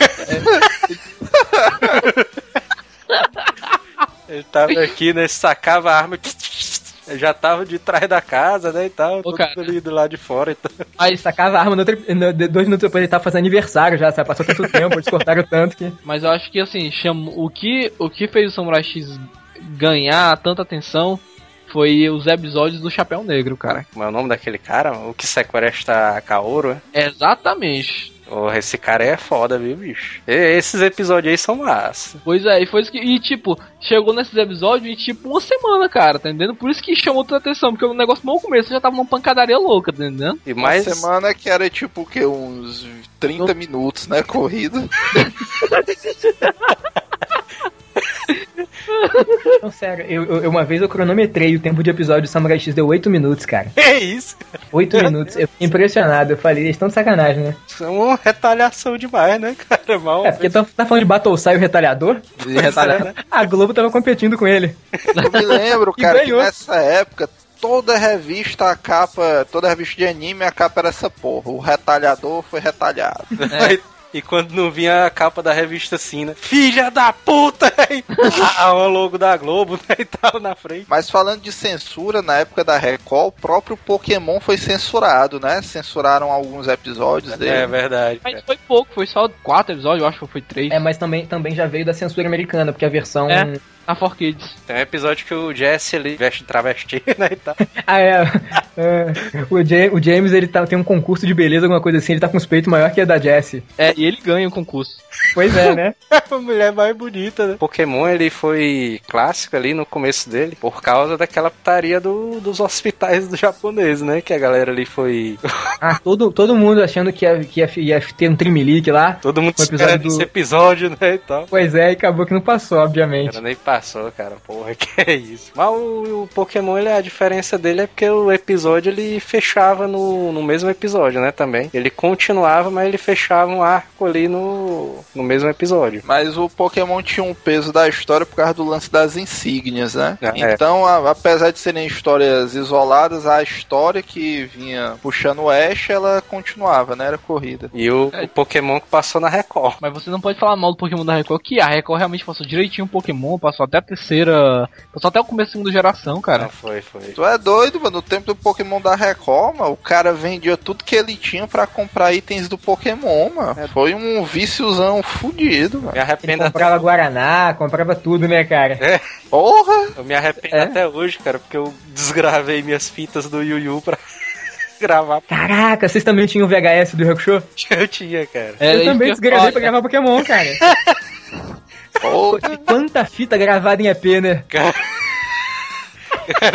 Ele tava aqui, né? Sacava a arma. Já tava de trás da casa, né? E tal. todo cara. ali do lado de fora. Então. Aí sacava a arma no no- de- dois minutos depois ele tava fazendo aniversário já, sabe? Passou tanto tempo, eles cortaram tanto que. Mas eu acho que assim, cham... o, que, o que fez o Samurai X ganhar tanta atenção foi os episódios do Chapéu Negro, cara. Como é o nome daquele cara? O que sequestra a Kaoru, é? Exatamente. Porra, esse cara é foda, viu, bicho? E esses episódios aí são massa. Pois é, e foi isso que. E tipo, chegou nesses episódios em tipo uma semana, cara, tá entendendo? Por isso que chamou tanta atenção, porque o negócio no começo já tava numa pancadaria louca, tá entendendo? E Uma mais. semana que era tipo o quê? Uns 30 minutos, né? Corrida. Não, sério, eu, eu- uma vez eu cronometrei o tempo de episódio do Samurai X, deu 8 minutos, cara. É isso. 8 minutos. Eu fiquei impressionado. Eu falei, eles estão de sacanagem, né? Isso é uma retaliação demais, né, cara? Mal. É, porque tá, tá falando de Battlesai o retalhador? De retalhar. A Globo tava competindo com ele. Eu me lembro, cara, que nessa época toda revista, a capa, toda revista de anime, a capa era essa porra. O retalhador foi retalhado. E quando não vinha a capa da revista assim, né? Filha da puta! Aí, ah, o logo da Globo, né? E tal na frente. Mas falando de censura, na época da Record, o próprio Pokémon foi censurado, né? Censuraram alguns episódios É dele. verdade. Mas foi pouco, foi só quatro episódios, eu acho que foi três. É, mas também, também já veio da censura americana, porque a versão. É. Na 4Kids. Tem um episódio que o Jesse ele veste travesti, né? E tal. Ah, é. É, o, Ja- o James ele tá, tem um concurso de beleza, alguma coisa assim, ele tá com os peitos maior que a da Jessie. É, e ele ganha o concurso. Pois é, né? a mulher mais bonita, né? Pokémon ele foi clássico ali no começo dele por causa daquela putaria do, dos hospitais do japonês, né? Que a galera ali foi. Ah, todo, todo mundo achando que ia, que ia, ia ter um trimelique lá. Todo mundo esperando do- esse episódio, né? E tal. Pois é, e acabou que não passou, obviamente. Cara, nem passou, cara. Porra, que é isso. Mas o, o Pokémon, ele, a diferença dele é porque o episódio ele fechava no, no mesmo episódio, né? Também. Ele continuava, mas ele fechava um arco ali no, no mesmo episódio. Mas o Pokémon tinha um peso da história por causa do lance das insígnias, né? Ah, é. então, a- apesar de serem histórias isoladas, a história que vinha puxando o Ash, ela continuava, né? Era corrida. E o, o Pokémon que passou na Record. Mas você não pode falar mal do Pokémon da Record, que a Record realmente passou direitinho o Pokémon, passou até a terceira. Passou até o começo da segunda geração, cara. Não, foi, foi. Tu é doido, mano. No tempo do Pokémon da Record, mano, o cara vendia tudo que ele tinha pra comprar itens do Pokémon, mano. Foi um víciozão fudido, mano. Me Ele arrependo até, comprava Guaraná, comprava tudo, né, cara? Porra! eu me arrependo É? até hoje, cara, porque eu desgravei minhas fitas do Yu Yu pra gravar. Caraca, vocês também tinham o VHS do Hakusho? Eu tinha, cara. Era eu isso também que desgravei pra gravar Pokémon, cara. Porra! Quanta fita gravada em EP, né? Cara,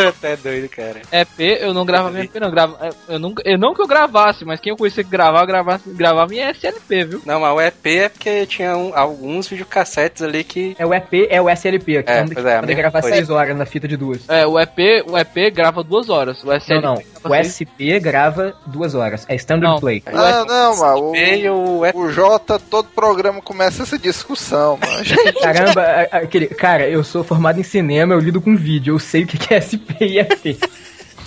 até doido, cara. EP, eu não gravava em EP, não. Grava, eu, não, eu não que eu gravasse, mas quem eu conhecia que gravava, gravava, gravava em SLP, viu? Não, mas o EP é porque tinha um- alguns videocassetes ali que. É o EP, é o SLP, que É, é, poder gravar coisa. 6 horas na fita de duas. É, o EP, o EP grava duas horas. O SLP Não, não. O. SP grava duas horas. É standard Não. play. Não, não, mano. O, o o Jota, todo programa começa essa discussão, mano. Caramba, aquele. Cara, eu sou formado em cinema, eu lido com vídeo, eu sei o que que é SP e EP.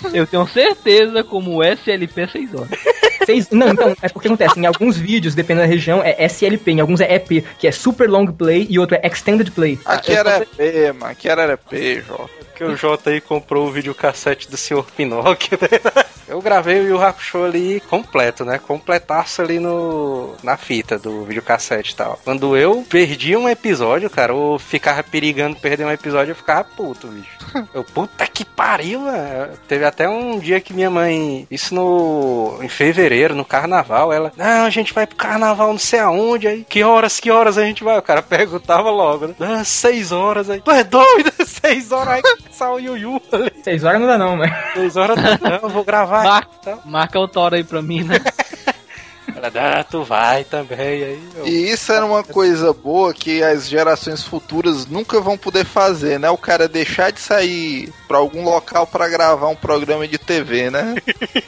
Eu tenho certeza como o SLP é 6 horas. Seis, não, então, é porque acontece, em alguns vídeos, dependendo da região, é SLP, em alguns é EP, que é Super Long Play, e outro é Extended Play. Aqui Eu era EP, mano. Aqui era EP, Jota. que o Jota aí comprou o videocassete do Sr. Pinóquio, né? Eu gravei o Yu Hakusho ali completo, né? Completaço ali no, na fita do videocassete e tal. Quando eu perdi um episódio, cara, ou ficava perigando perder um episódio, eu ficava puto, bicho. Eu, puta que pariu, mano. Teve até um dia que minha mãe, isso no em fevereiro, no carnaval, ela, não, a gente vai pro carnaval não sei aonde aí. Que horas, que horas a gente vai? O cara perguntava logo, né? Ah, seis horas aí. Tu é doido? Seis horas aí saiu o Yu Yu ali. Seis horas não dá não, mas... Seis horas não, eu vou gravar. Marca, Então, marca o Thor aí pra mim, né? ela, ah, tu vai também aí. eu- E isso era uma coisa boa que as gerações futuras nunca vão poder fazer, né? O cara deixar de sair pra algum local pra gravar um programa de TV, né?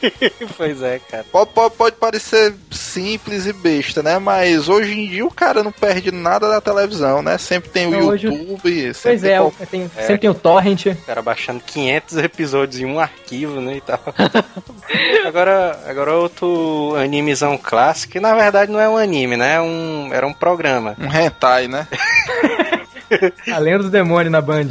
pois é, cara. Pode, pode, pode parecer simples e besta, né? Mas hoje em dia o cara não perde nada da televisão, né? Sempre tem o Não, hoje- YouTube. sempre Pois tem é, qual- tem- sempre tem o Torrent. O cara baixando 500 episódios em um arquivo, né, e tal. agora, agora outro animezão clássico, que na verdade não é um anime, né? É um, era um programa. Um hentai, né? A lenda do demônio na Band.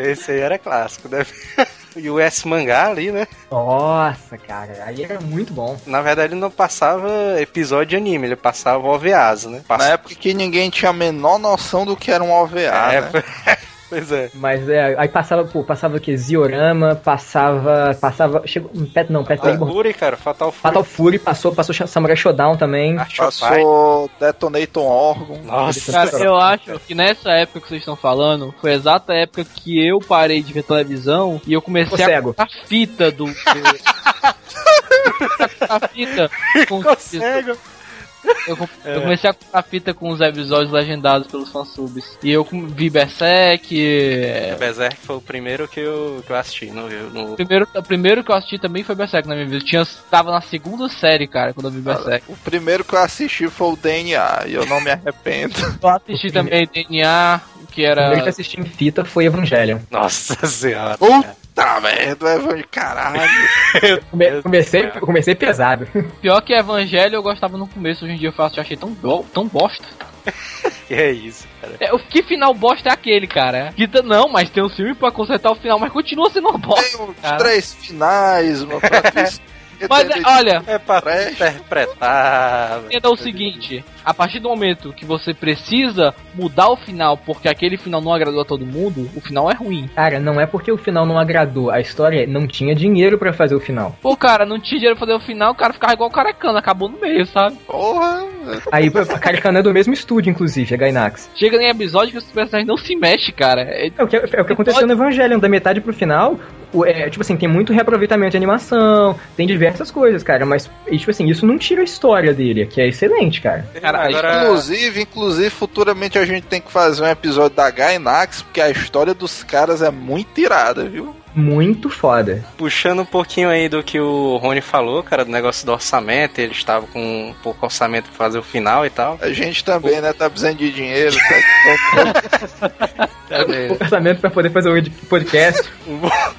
Esse aí era clássico, né? E o S mangá ali, né? Nossa, cara, aí era muito bom. Na verdade ele não passava episódio de anime, ele passava OVAs, né? Na Passa... época que ninguém tinha a menor noção do que era um OVA, É, né? pois é. Mas é, aí passava, pô, passava o que? Ziorama, passava. Passava. Chegou. Pet não, Pet Fatal Labor. Fury, cara, Fatal Fury. Fatal Fury passou, passou Samurai Shodown também. Archopai. Passou Detonator Orgon. Nossa, Cara, eu acho que nessa época que vocês estão falando, foi a exata época que eu parei de ver televisão e eu comecei Ficou a cego. comprar fita do. a fita com cego. Eu, com- eu comecei a comprar fita com os episódios legendados pelos fansubs. E eu vi Berserk. é, Berserk foi o primeiro que eu, que eu assisti no, no O primeiro, o primeiro que eu assisti também foi Berserk na minha vida. Eu tinha, tava na segunda série, cara, quando eu vi Berserk. O primeiro que eu assisti foi o DNA e eu não me arrependo. Eu assisti também DNA, que O primeiro que eu era. assisti em fita foi Evangelion. Nossa senhora. Puta merda, Evan, caralho. Come- comecei, comecei pesado. Pior que Evangelho eu gostava no começo, hoje em dia eu faço, eu achei tão, bo- tão bosta. Que é isso, cara. É, o que final bosta é aquele, cara? Que não, mas tem um filme pra consertar o final, mas continua sendo uma bosta. Tem cara. três finais, mano. Mas olha, É pra interpretar. entenda o seguinte: a partir do momento que você precisa mudar o final porque aquele final não agradou a todo mundo, o final é ruim. Cara, não é porque o final não agradou. A história é, não tinha dinheiro pra fazer o final. Pô, cara, não tinha dinheiro pra fazer o final, o cara ficava igual o carecano, acabou no meio, sabe? Porra, Aí a Caricana é do mesmo estúdio, inclusive, a Gainax. Chega em episódio que os personagens não se mexem, cara. É- É o que, é o que aconteceu no Evangelion, da metade pro final. O- é, tipo assim, tem muito reaproveitamento de animação, tem diversas coisas, cara, mas, e, tipo assim, isso não tira a história dele, que é excelente, cara. Cara, agora. Inclusive, inclusive, futuramente a gente tem que fazer um episódio da Gainax, porque a história dos caras é muito irada, viu? Muito foda. Puxando um pouquinho aí do que o Rony falou, cara, do negócio do orçamento, ele estava com um pouco orçamento pra fazer o final e tal. A gente também, né, tá precisando de dinheiro. Tá... O orçamento pra poder fazer o ed- podcast.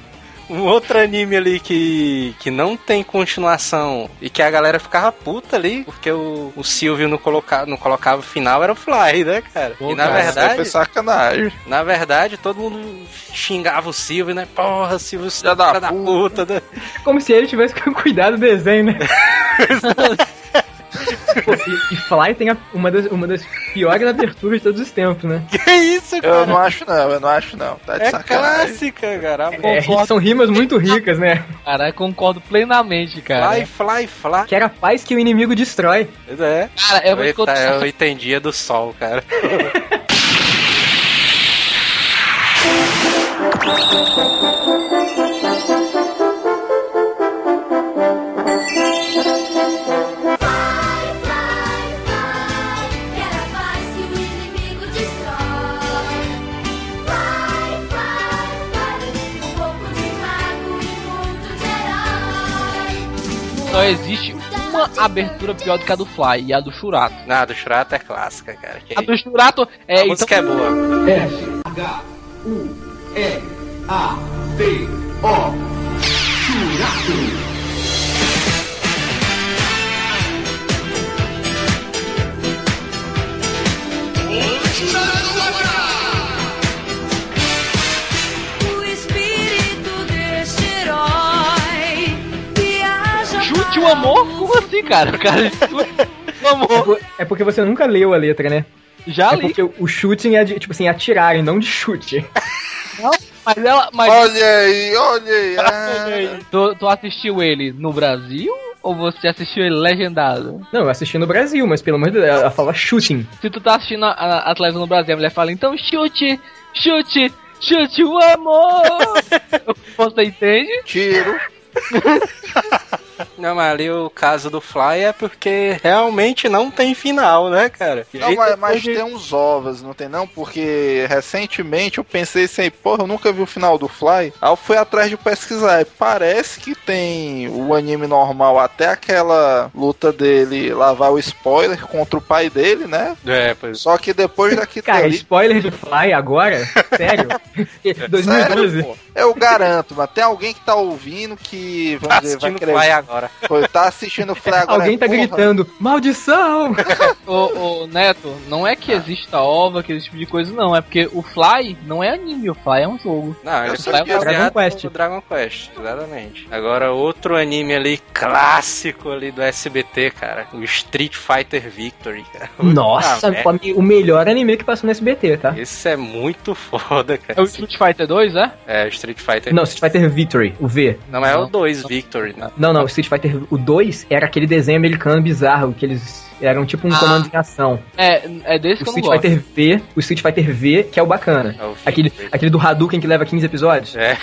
Um outro anime ali que, que não tem continuação e que a galera ficava puta ali, porque o, o Silvio não, coloca, não colocava o final, era o Fly, né, cara? Pô, e na cara, aí foi verdade, sacanagem. na verdade, todo mundo xingava o Silvio, né? Porra, Silvio, Filha da da puta, né? Como se ele tivesse cuidado do desenho, né? Pô, e, e Fly tem a- uma, das, uma das piores aberturas de todos os tempos, né? Que isso, cara? Eu não acho não, eu não acho não. Tá de É sacanagem. clássica, cara. É, são rimas muito ricas, né? Cara, concordo plenamente, cara. Fly, fly, fly. Que era a paz que o inimigo destrói. Pois é. Cara, eu vou te Eita, contar. eu entendia do sol, cara. Só existe uma abertura pior do que a do Fly, e a do Churato. Nada, do Shurato é clássica, cara. Que A do Churato é. a música é boa. Amor? Como assim, cara? O cara discute o É amor. por- É porque você nunca leu a letra, né? Já é li. porque o shooting é de, tipo assim, atirar e não de chute. Mas ela. Mas Olha aí, olha aí. ah. tu, tu assistiu ele no Brasil ou você assistiu ele legendado? Não, eu assisti no Brasil, mas pelo amor de Deus, ela fala shooting. Se tu tá assistindo a, a, a televisão no Brasil, a mulher fala, então chute, chute, chute o amor. você entende? Tiro. Não, mas ali o caso do Fly é porque realmente não tem final, né, cara? Não, mas, mas de- tem uns ovos, não tem não? Porque recentemente eu pensei assim, porra, eu nunca vi o final do Fly. Aí eu fui atrás de pesquisar. E parece que tem o anime normal até aquela luta dele lavar o spoiler contra o pai dele, né? É, pois Só que depois daquilo Cara, ali, spoiler de Fly agora? Sério? 2012. pô, eu garanto, mas tem alguém que tá ouvindo que, vamos tá dizer, vai querer. Fly agora. Pô, tá assistindo o Fly agora. Alguém tá porra, gritando, maldição! Ô, ô, Neto, não é que exista ova, que esse tipo de coisa, não. É porque o Fly não é anime, o Fly é um jogo. Não, ele sabia. baseado Dragon Quest. Dragon Quest, exatamente. Agora, outro anime ali, clássico ali do SBT, cara. O Street Fighter Victory, cara. Nossa, Ah, é. o melhor anime que passou no SBT, tá? Esse é muito foda, É cara. o Street Fighter 2, é? É, o Street Fighter. Não, Street Fighter Victory, o V. Não é o Não. 2 Victory, né? Não, não, Street Fighter o 2 era aquele desenho americano bizarro, que eles eram tipo um Ah. comando em ação. É, é desse O que eu não Street gosto. Fighter V, o Street Fighter V, que é o bacana. É o Aquele, aquele do Hadouken que leva 15 episódios. É.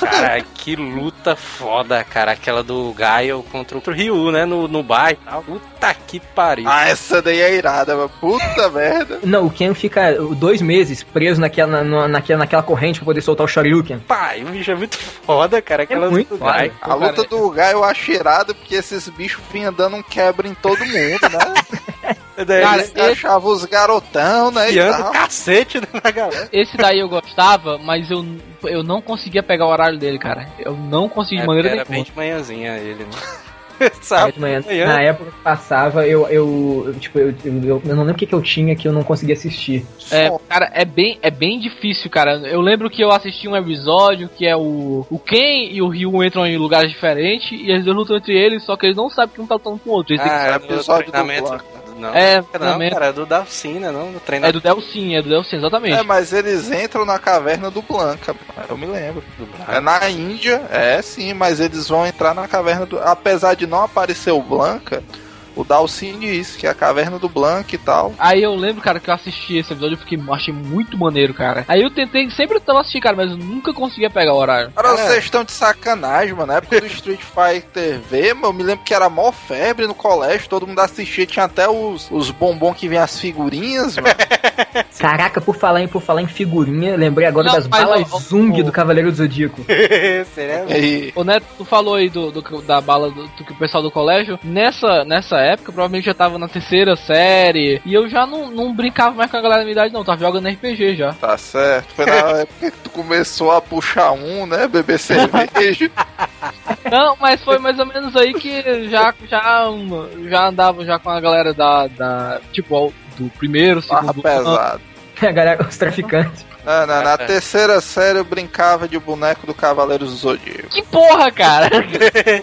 Cara, que luta foda, cara. Aquela do Gaio contra o Ryu, né? No, no bar e tal. Puta que pariu. Ah, essa daí é irada, mas puta merda. Não, o Ken fica dois meses preso naquela, na, naquela, naquela corrente pra poder soltar o Shoryuken. Pai, o bicho é muito foda, cara. Aquela muito do foda. Gaio. A luta do Gai eu acho irada porque esses bichos vinham dando um quebra em todo mundo, né? Daí Cara, eles Eles achavam os garotão, né? E tal. cacete na galera. Esse daí eu gostava, mas eu, eu não conseguia pegar o horário dele, cara. Eu não consegui de É, maneira era nenhuma. bem de manhãzinha ele, né? Sabe? de manhã, Manhã. na época que passava, eu, eu, eu, tipo, eu, eu, eu não lembro o que, que eu tinha que eu não conseguia assistir. É, cara, é bem, é bem difícil, cara. Eu lembro que eu assisti um episódio que é o, o Ken e o Ryu entram em lugares diferentes e eles lutam entre eles, só que eles não sabem que um tá lutando com o outro. Eles Ah, é é episódio do treinamento. Não, É, não, cara, é do Dalcina, não, do que... É do Delcin, é do Delcin, exatamente. É, mas eles entram na caverna do Blanca. Eu me lembro. do É na Índia, é sim, mas eles vão entrar na caverna do. Apesar de não aparecer o Blanca, o Dalcin diz que é a caverna do Blanca e tal. Aí eu lembro, cara, que eu assisti esse episódio e fiquei, achei muito maneiro, cara. Aí eu tentei, sempre tava assistindo, cara, mas eu nunca conseguia pegar o horário. Cara, É. vocês estão de sacanagem, mano. Na época do Street Fighter V, mano, eu me lembro que era mó febre no colégio, todo mundo assistia, tinha até os, os bombons que vinham as figurinhas, mano. Caraca, por falar em, por falar em figurinha, lembrei agora Não, das mas, balas ó, Zung ó. do Cavaleiro do Zodíaco. Seria E Ô Neto, tu falou aí do, do- da bala do, do que o pessoal do colégio. Nessa, nessa época, provavelmente já tava na terceira série. E eu já não, não brincava mais com a galera da minha idade, não. Tava jogando RPG já. tá certo. Foi na época que tu começou a puxar um, né? Beber cerveja. Não, mas foi mais ou menos aí que já, já, já andava já com a galera da. da tipo, do primeiro, segundo. pesado. A galera, os traficantes. Não, não, na É. terceira série eu brincava de boneco do Cavaleiro do Zodíaco. Que porra, cara!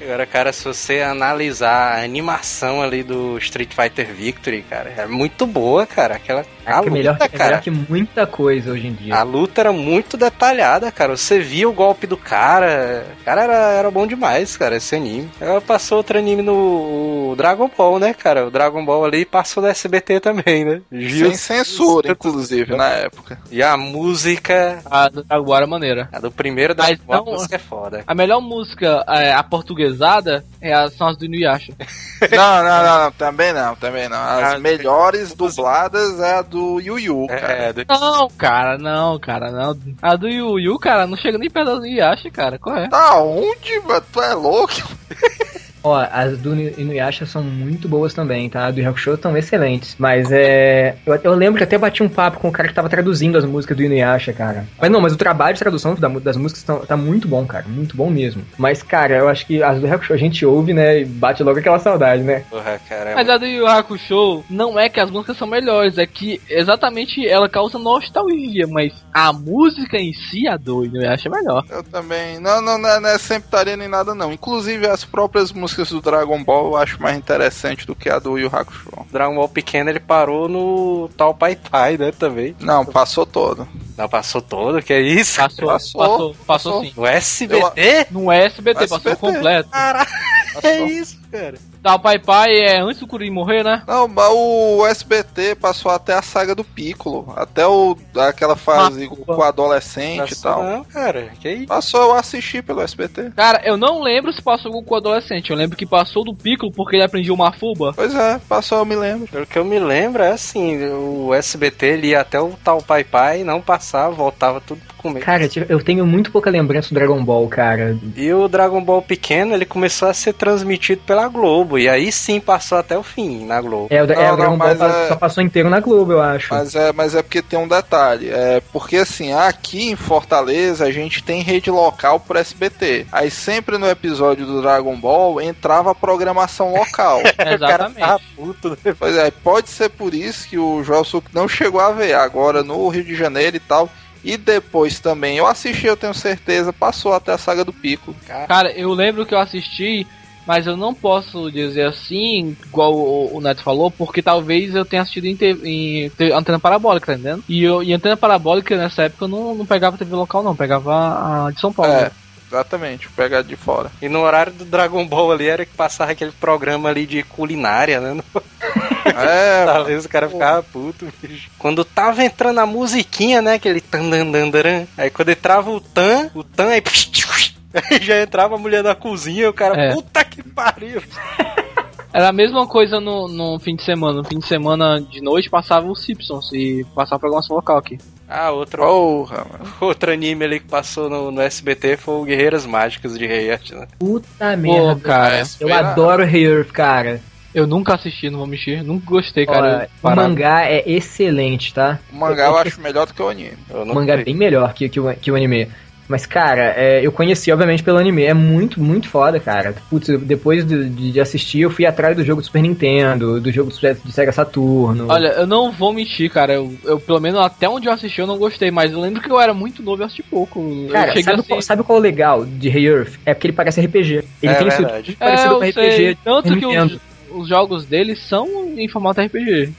Agora, cara, se você analisar a animação ali do Street Fighter Victory, cara, é muito boa, cara. Aquela a É luta, melhor, é cara. melhor que muita coisa hoje em dia. A luta era muito detalhada, cara. Você via o golpe do cara. Cara, era, era bom demais, cara, esse anime. Ela passou outro anime no Dragon Ball, né, cara? O Dragon Ball ali passou no SBT também, né? Viu? Sem censura, inclusive, na época. E a música. A do Dragon Ball era maneira. A do primeiro da Mas Ball, a é foda. A melhor música é, aportuguesada é a, são as do Inuyasha. Não, não, não, não, também não, também não. As Ah, melhores dubladas é a do Yu Yu, cara. É, do... Não, cara, não, cara, não. A do Yu Yu, cara, não chega nem perto da do Inuyasha, cara. Qual é? Tá onde, mano? Tu é louco? Ó, as do Inuyasha são muito boas também, tá? Do Hakusho estão excelentes. Mas é. Eu, eu lembro que até bati um papo com o cara que tava traduzindo as músicas do Inuyasha, cara. Mas não, mas o trabalho de tradução das músicas tão- tá muito bom, cara. Muito bom mesmo. Mas, cara, eu acho que as do Hakusho a gente ouve, né? E bate logo aquela saudade, né? Porra, cara. é Mas a do Hakusho não é que as músicas são melhores, é que exatamente ela causa nostalgia, mas a música em si, a do Inuyasha é melhor. Eu também. Não, não, não é, não é sempre estaria nem nada, não. Inclusive, as próprias músicas músicas do Dragon Ball eu acho mais interessante do que a do Yu Hakusho. Dragon Ball pequeno ele parou no tal Pai Pai, né? Também. Não, passou todo. Não passou todo, que é isso? Passou, Passou, passou, passou, passou. sim. No SBT? No SBT, passou SBT. completo. Caralho, Passou. é isso, cara. O Pai Pai é antes do Kuririn morrer, né? Não, mas o SBT passou até a saga do Piccolo. Até o, aquela fase Ah, com o adolescente e tal. Não, cara, que isso? Passou, eu assisti pelo SBT. Cara, eu não lembro se passou com o adolescente. Eu lembro que passou do Piccolo porque ele aprendia uma fuba. Pois é, passou, eu me lembro. Pelo que eu me lembro, é assim, o SBT ele ia até o tal Pai Pai, não passava, voltava tudo pro começo. Cara, tipo, eu tenho muito pouca lembrança do Dragon Ball, cara. E o Dragon Ball pequeno, ele começou a ser transmitido pela Globo, e aí sim passou até o fim na Globo. É, o, Não, é, o não, Dragon Ball é- só passou inteiro na Globo, eu acho. Mas é, mas é porque tem um detalhe. É porque assim, aqui em Fortaleza a gente tem rede local pro SBT. Aí sempre no episódio do Dragon Ball entrava a programação local. Cara Exatamente. tava puto, né? pois é, pode ser por isso que o Joel Suco não chegou a ver. Agora no Rio de Janeiro e tal. E depois também, eu assisti, eu tenho certeza, passou até a saga do Pico. Cara, eu lembro que eu assisti, mas eu não posso dizer assim, igual o, o Neto falou, porque talvez eu tenha assistido em, te- em te- antena parabólica, tá entendendo? E, eu, e antena parabólica nessa época eu não, não pegava TV local, não, pegava a de São Paulo. É, exatamente, pegar de fora. E no horário do Dragon Ball ali era que passava aquele programa ali de culinária, né? É, Talvez o cara ficava puto, bicho. Quando tava entrando a musiquinha, né? Aquele tandandandaran. Aí quando entrava o tan, o tan aí. Aí já entrava a mulher na cozinha e o cara, É. puta que pariu. Era a mesma coisa no, no fim de semana. No fim de semana de noite passava os Simpsons e passava a programação local aqui. Ah, outro, porra, mano. outro anime ali que passou no, no SBT foi o Guerreiras Mágicas de Rei Art, né? Puta merda. cara, Eu adoro Hey Earth, cara. Eu nunca assisti, não vou mexer. Nunca gostei, Olha, cara. o Parado. mangá é excelente, tá? O mangá eu acho melhor do que o anime. Eu O mangá é bem melhor que, que, o, que o anime. Mas, cara, é, eu conheci, obviamente, pelo anime. É muito, muito foda, cara. Putz, depois de, de- assistir, eu fui atrás do jogo do Super Nintendo, do jogo do, Sega Saturno. Olha, eu não vou mentir, cara. Eu, eu, pelo menos até onde eu assisti, eu não gostei. Mas eu lembro que eu era muito novo e assisti pouco. Cara, sabe, assim... qual, sabe qual é o legal de Hey Earth? É porque ele parece RPG. Ele É tem verdade. tipo É, parecido com RPG. sei. Tanto que os, os jogos deles são em formato RPG.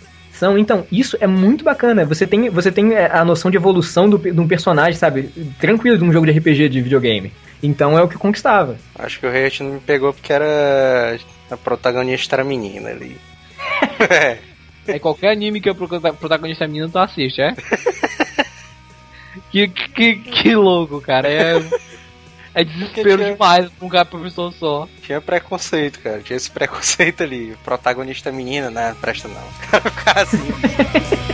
Então, isso é muito bacana. Você tem, você tem é, a noção de evolução do, de um personagem, sabe? Tranquilo de um jogo de RPG de videogame. Então é o que conquistava. Acho que o Rei Art não me pegou porque era. A protagonista era menina ali. é. Qualquer anime que o prota- protagonista é menino, tu assiste, é? que, que, que louco, cara. É, é desespero tinha- demais pra um cara professor só. Tinha preconceito, cara. Tinha esse preconceito ali. Protagonista menina, né? Presta não. Caras ficavam assim.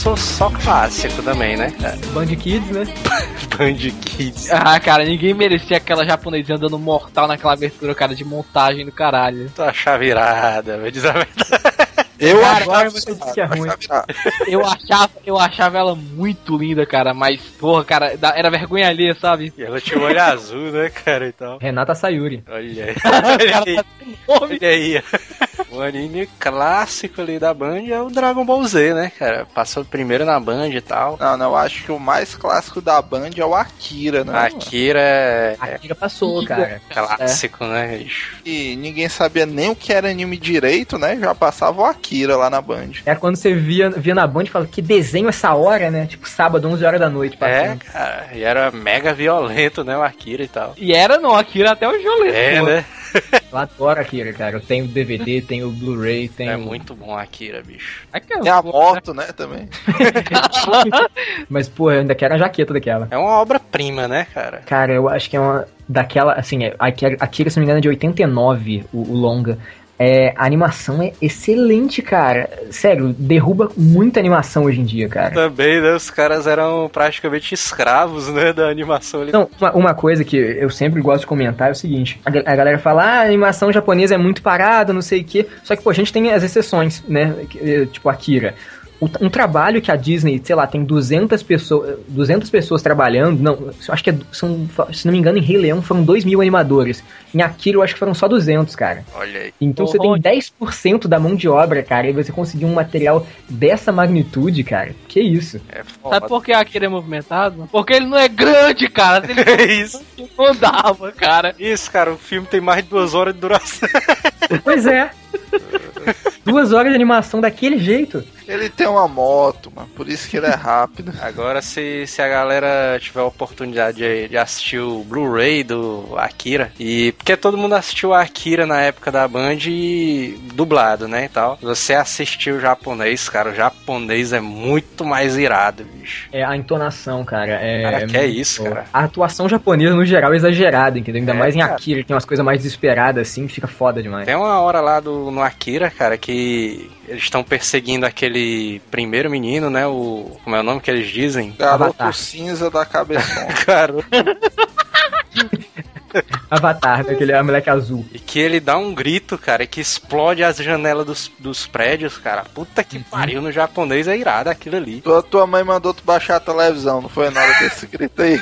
Passou só clássico também, né? Band Kids, né? Band Kids. Ah, cara, ninguém merecia aquela japonesinha dando mortal naquela abertura, cara, de montagem do caralho. Tua chavirada, vou dizer a verdade. Eu Cara, achava agora você disse que é mas ruim. tá. Eu achava, eu achava ela muito linda, cara, mas, porra, cara, era vergonha ali, sabe? E ela tinha o olho azul, né, cara, e tal. Renata Sayuri. Olha aí. Olha aí. Homem. Olha aí. O anime clássico ali da Band é o Dragon Ball Z, né, cara? Passou primeiro na Band e tal. Não, não, eu acho que o mais clássico da Band é o Akira, né? Akira é, A é Kira passou, cara. clássico, né, bicho? E ninguém sabia nem o que era anime direito, né? Já passava o Akira lá na Band. Era quando você via, via na Band e falava, que desenho essa hora, né? Tipo, sábado, 11 horas da noite, É, passando. cara. E era mega violento, né, o Akira e tal. E era não, Akira até o Jolento. É, pô. né? Eu adoro Akira, cara. Eu tenho DVD, tenho Blu-ray, tenho. É muito bom a Akira, bicho. É que é Tem a moto, né, também. Mas, pô, eu ainda quero a jaqueta daquela. É uma obra-prima, né, cara? Cara, eu acho que é uma. Daquela, assim, é, Akira, Akira, se não me engano, é de 89, o, o longa. É, a animação é excelente, cara. Sério, derruba muita animação hoje em dia, cara. Também, né? Os caras eram praticamente escravos, né? Da animação ali. Não, uma, uma coisa que eu sempre gosto de comentar é o seguinte: a, a galera fala, ah, a animação japonesa é muito parada, não sei o quê. Só que, pô, a gente tem as exceções, né? Tipo Akira. Um trabalho que a Disney, sei lá, tem 200 pessoas, 200 pessoas trabalhando, não, eu acho que é- são, se não me engano, em Rei Leão foram 2 mil animadores. Em Akira eu acho que foram só 200, cara. Olha aí. Então você tem Rony. 10% da mão de obra, cara, e você conseguir um material dessa magnitude, cara. Que isso? É foda. Sabe por que Akira é movimentado? Porque ele não é grande, cara. Se ele É isso. não andava, cara. Isso, cara, o filme tem mais de duas horas de duração. Pois é. Duas horas de animação daquele jeito. Ele tem uma moto, mano, por isso que ele é rápido. Agora, se, se a galera tiver a oportunidade de, de assistir o Blu-ray do Akira, e porque todo mundo assistiu a Akira na época da Band e dublado, né, e tal. Você assistiu o japonês, cara, o japonês é muito mais irado, bicho. É a entonação, cara. É, Cara, que é isso, cara. A atuação japonesa, no geral, é exagerada, entendeu? Ainda É, mais em cara. Akira, que tem umas coisas mais desesperadas, assim, fica foda demais. Tem uma hora lá do, no Akira, cara, que eles estão perseguindo aquele primeiro menino, né, o... como é o nome que eles dizem? Garoto Avatar. cinza da cabeçona. Cara, Avatar, né? Aquele moleque azul. E que ele dá um grito, cara, que explode as janelas dos, dos prédios, cara. Puta que pariu, no japonês é irado aquilo ali. tua, tua mãe mandou tu baixar a televisão, não foi na hora desse grito aí?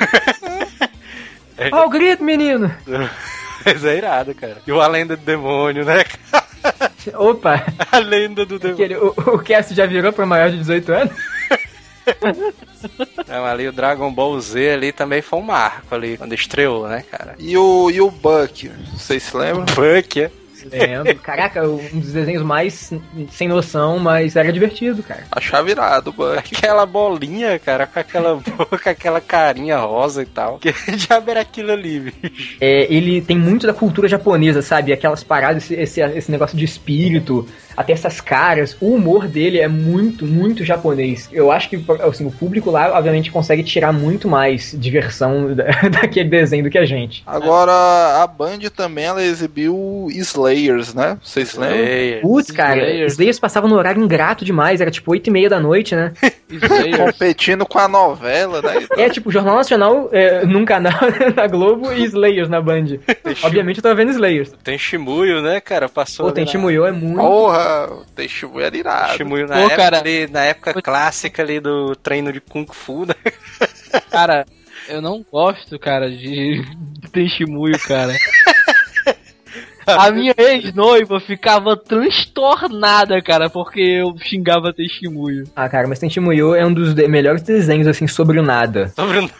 Ó o grito, menino! Mas é irado, cara. E o A Lenda do Demônio, né? Opa! A Lenda do Demônio. Aquele, o, o cast já virou pra maior de 18 anos? Não, ali o Dragon Ball Z ali também foi um marco ali, quando estreou, né, cara? E o, e o Buck, vocês se lembram? Buck, é? Lembro. Caraca, um dos desenhos mais sem noção, mas era divertido, cara. Achava virado o Buck. Aquela bolinha, cara, com aquela boca, aquela carinha rosa e tal. Que diabo era aquilo ali, bicho? É, ele tem muito da cultura japonesa, sabe? Aquelas paradas, esse, esse, esse negócio de espírito, até essas caras. O humor dele é muito, muito japonês. Eu acho que assim, o público lá, obviamente, consegue tirar muito mais diversão da- daquele desenho do que a gente. Agora, a Band também, ela exibiu Slayers, né? Vocês se lembram? Putz, cara, Slayers. Slayers passava no horário ingrato demais, era tipo 8 e meia da noite, né? Competindo com a novela, né? É tipo Jornal Nacional é, num canal na Globo e Slayers na Band. Obviamente eu tava vendo Slayers. Tem Shimuyo, né, cara? Passou Pô, tem na- Shimuyo, é muito. Porra, o Teixeira era irado. Shimuyo na Pô, época, cara. ali, na época clássica ali do treino de Kung Fu, né? Cara, eu não gosto, cara, de, de Tenshimuyo, cara. A minha ex-noiva ficava transtornada, cara, porque eu xingava Tenshimuyo. Ah, cara, mas tem Shimuyo é um dos de- melhores desenhos, assim, sobre o nada. Sobre o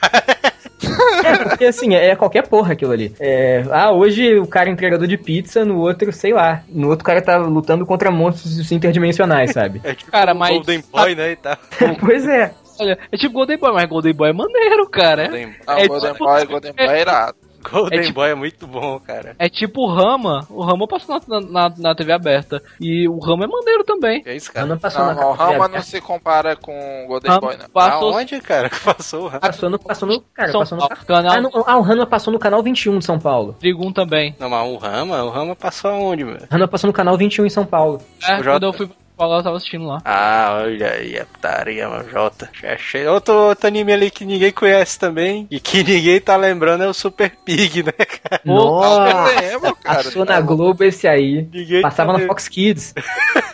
É, porque assim, é qualquer porra aquilo ali. É, ah, hoje o cara é entregador de pizza, no outro, sei lá. No outro o cara tá lutando contra monstros interdimensionais, sabe? É tipo Cara, o mas- Golden Boy, né, e tal. pois é. Olha, é tipo Golden Boy, mas Golden Boy é maneiro, cara. Golden, Ah, É Golden tipo- Boy, Golden Boy é irado. Golden É tipo- Boy é muito bom, cara. É tipo o Rama. O Rama passou na, na, na TV aberta. E o Rama é maneiro também. É isso, cara. não passou Não, na não, Rama não se compara com Golden Rama Boy, não. passou Aonde, cara, que passou? o Passou no, passou no, cara, São passou no, Paulo, canal ah, no, ah, o Hanma passou no canal 21 de São Paulo. Trigum também. Não, mas o Rama, o Rama passou aonde, meu? Hanma passou no canal 21 em São Paulo. É, O quando Jota. eu fui Paulo, eu tava assistindo lá. Ah, olha aí, a putaria, mano, Jota. Já achei. Outro, outro anime ali que ninguém conhece também, e que ninguém tá lembrando é o Super Pig, né, cara? Nossa, Eu lembro, cara. passou na Globo esse aí. Ninguém Passava tá na Fox Kids.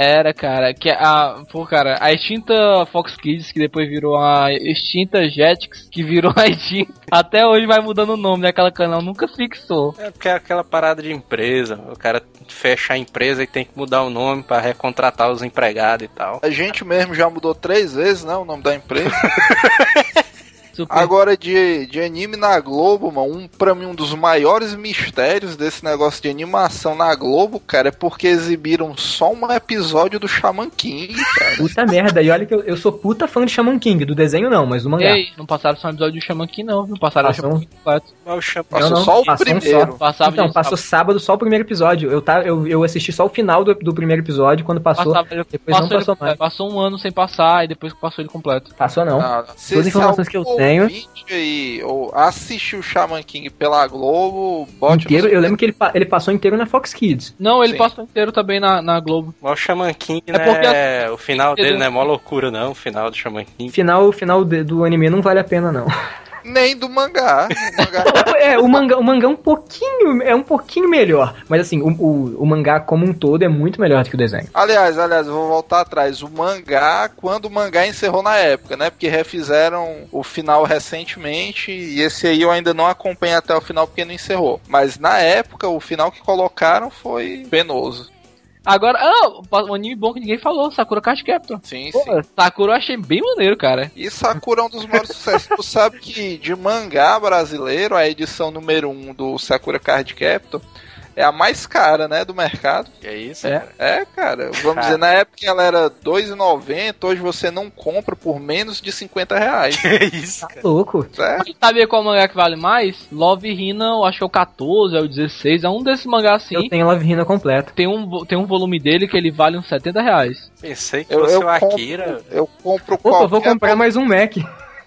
Era, cara, que a. Pô, cara, a extinta Fox Kids, que depois virou a extinta Jetix, que virou a extinta. Até hoje vai mudando o nome daquela canal, nunca se fixou. É porque é aquela parada de empresa. O cara fecha a empresa e tem que mudar o nome pra recontratar os empregados e tal. A gente mesmo já mudou três vezes, né? O nome da empresa. Super. Agora, de, de anime na Globo, mano, um, pra mim, um dos maiores mistérios desse negócio de animação na Globo, cara, é porque exibiram só um episódio do Shaman King, cara. Puta merda, e olha que eu, eu sou puta fã de Shaman King, do desenho não, mas do mangá. Ei, não passaram só um episódio do Shaman King, não. Não passaram o Passou Shaman King completo. Mas o Shaman- Passou não, só o passou um primeiro. só. Passava então, passou sábado só o primeiro episódio. Eu, tá, eu, eu assisti só o final do, do primeiro episódio, quando passou. Passava, depois não passou, passou ele, mais. passou um ano sem passar e depois passou ele completo. Passou não. Ah, Todas as informações que eu tenho- Aí, ou assistiu o Shaman King pela Globo, bote inteiro, eu lembro que ele, ele passou inteiro na Fox Kids. Não, ele Sim. passou inteiro também na, na Globo. Mas o Shaman King, É né? porque- O final dele Ele- não é mó loucura, não. O final do Shaman King. Final, final de- do anime não vale a pena, não. Nem do mangá. O mangá É, o mangá, o mangá é um pouquinho, é um pouquinho melhor. Mas assim, o, o, o mangá como um todo é muito melhor do que o desenho. Aliás, aliás, eu vou voltar atrás. O mangá, quando o mangá encerrou na época, né? Porque refizeram o final recentemente e esse aí eu ainda não acompanhei até o final porque não encerrou. Mas na época, o final que colocaram foi penoso. Agora, ah, um anime bom que ninguém falou, Sakura Card Captor. Sim, Pô, sim. Sakura eu achei bem maneiro, cara. E Sakura é um dos maiores sucessos. Tu sabe que de mangá brasileiro, a edição número 1 um do Sakura Card Captor é a mais cara, né, do mercado. É isso, É. cara. É, cara. Vamos Cara. dizer, na época ela era R$ 2,90, hoje você não compra por menos de 50 reais. Que isso, cara. Louco. Certo? Mas Sabia qual mangá que vale mais? Love Hina, eu acho que é o 14, é o 16, é um desses mangás assim. Eu tenho Love Hina completa. Tem um, tem um volume dele que ele vale uns 70 reais. Pensei que Eu, fosse eu o compro, Akira. eu compro Opa, eu vou qualquer comprar mais um Mac.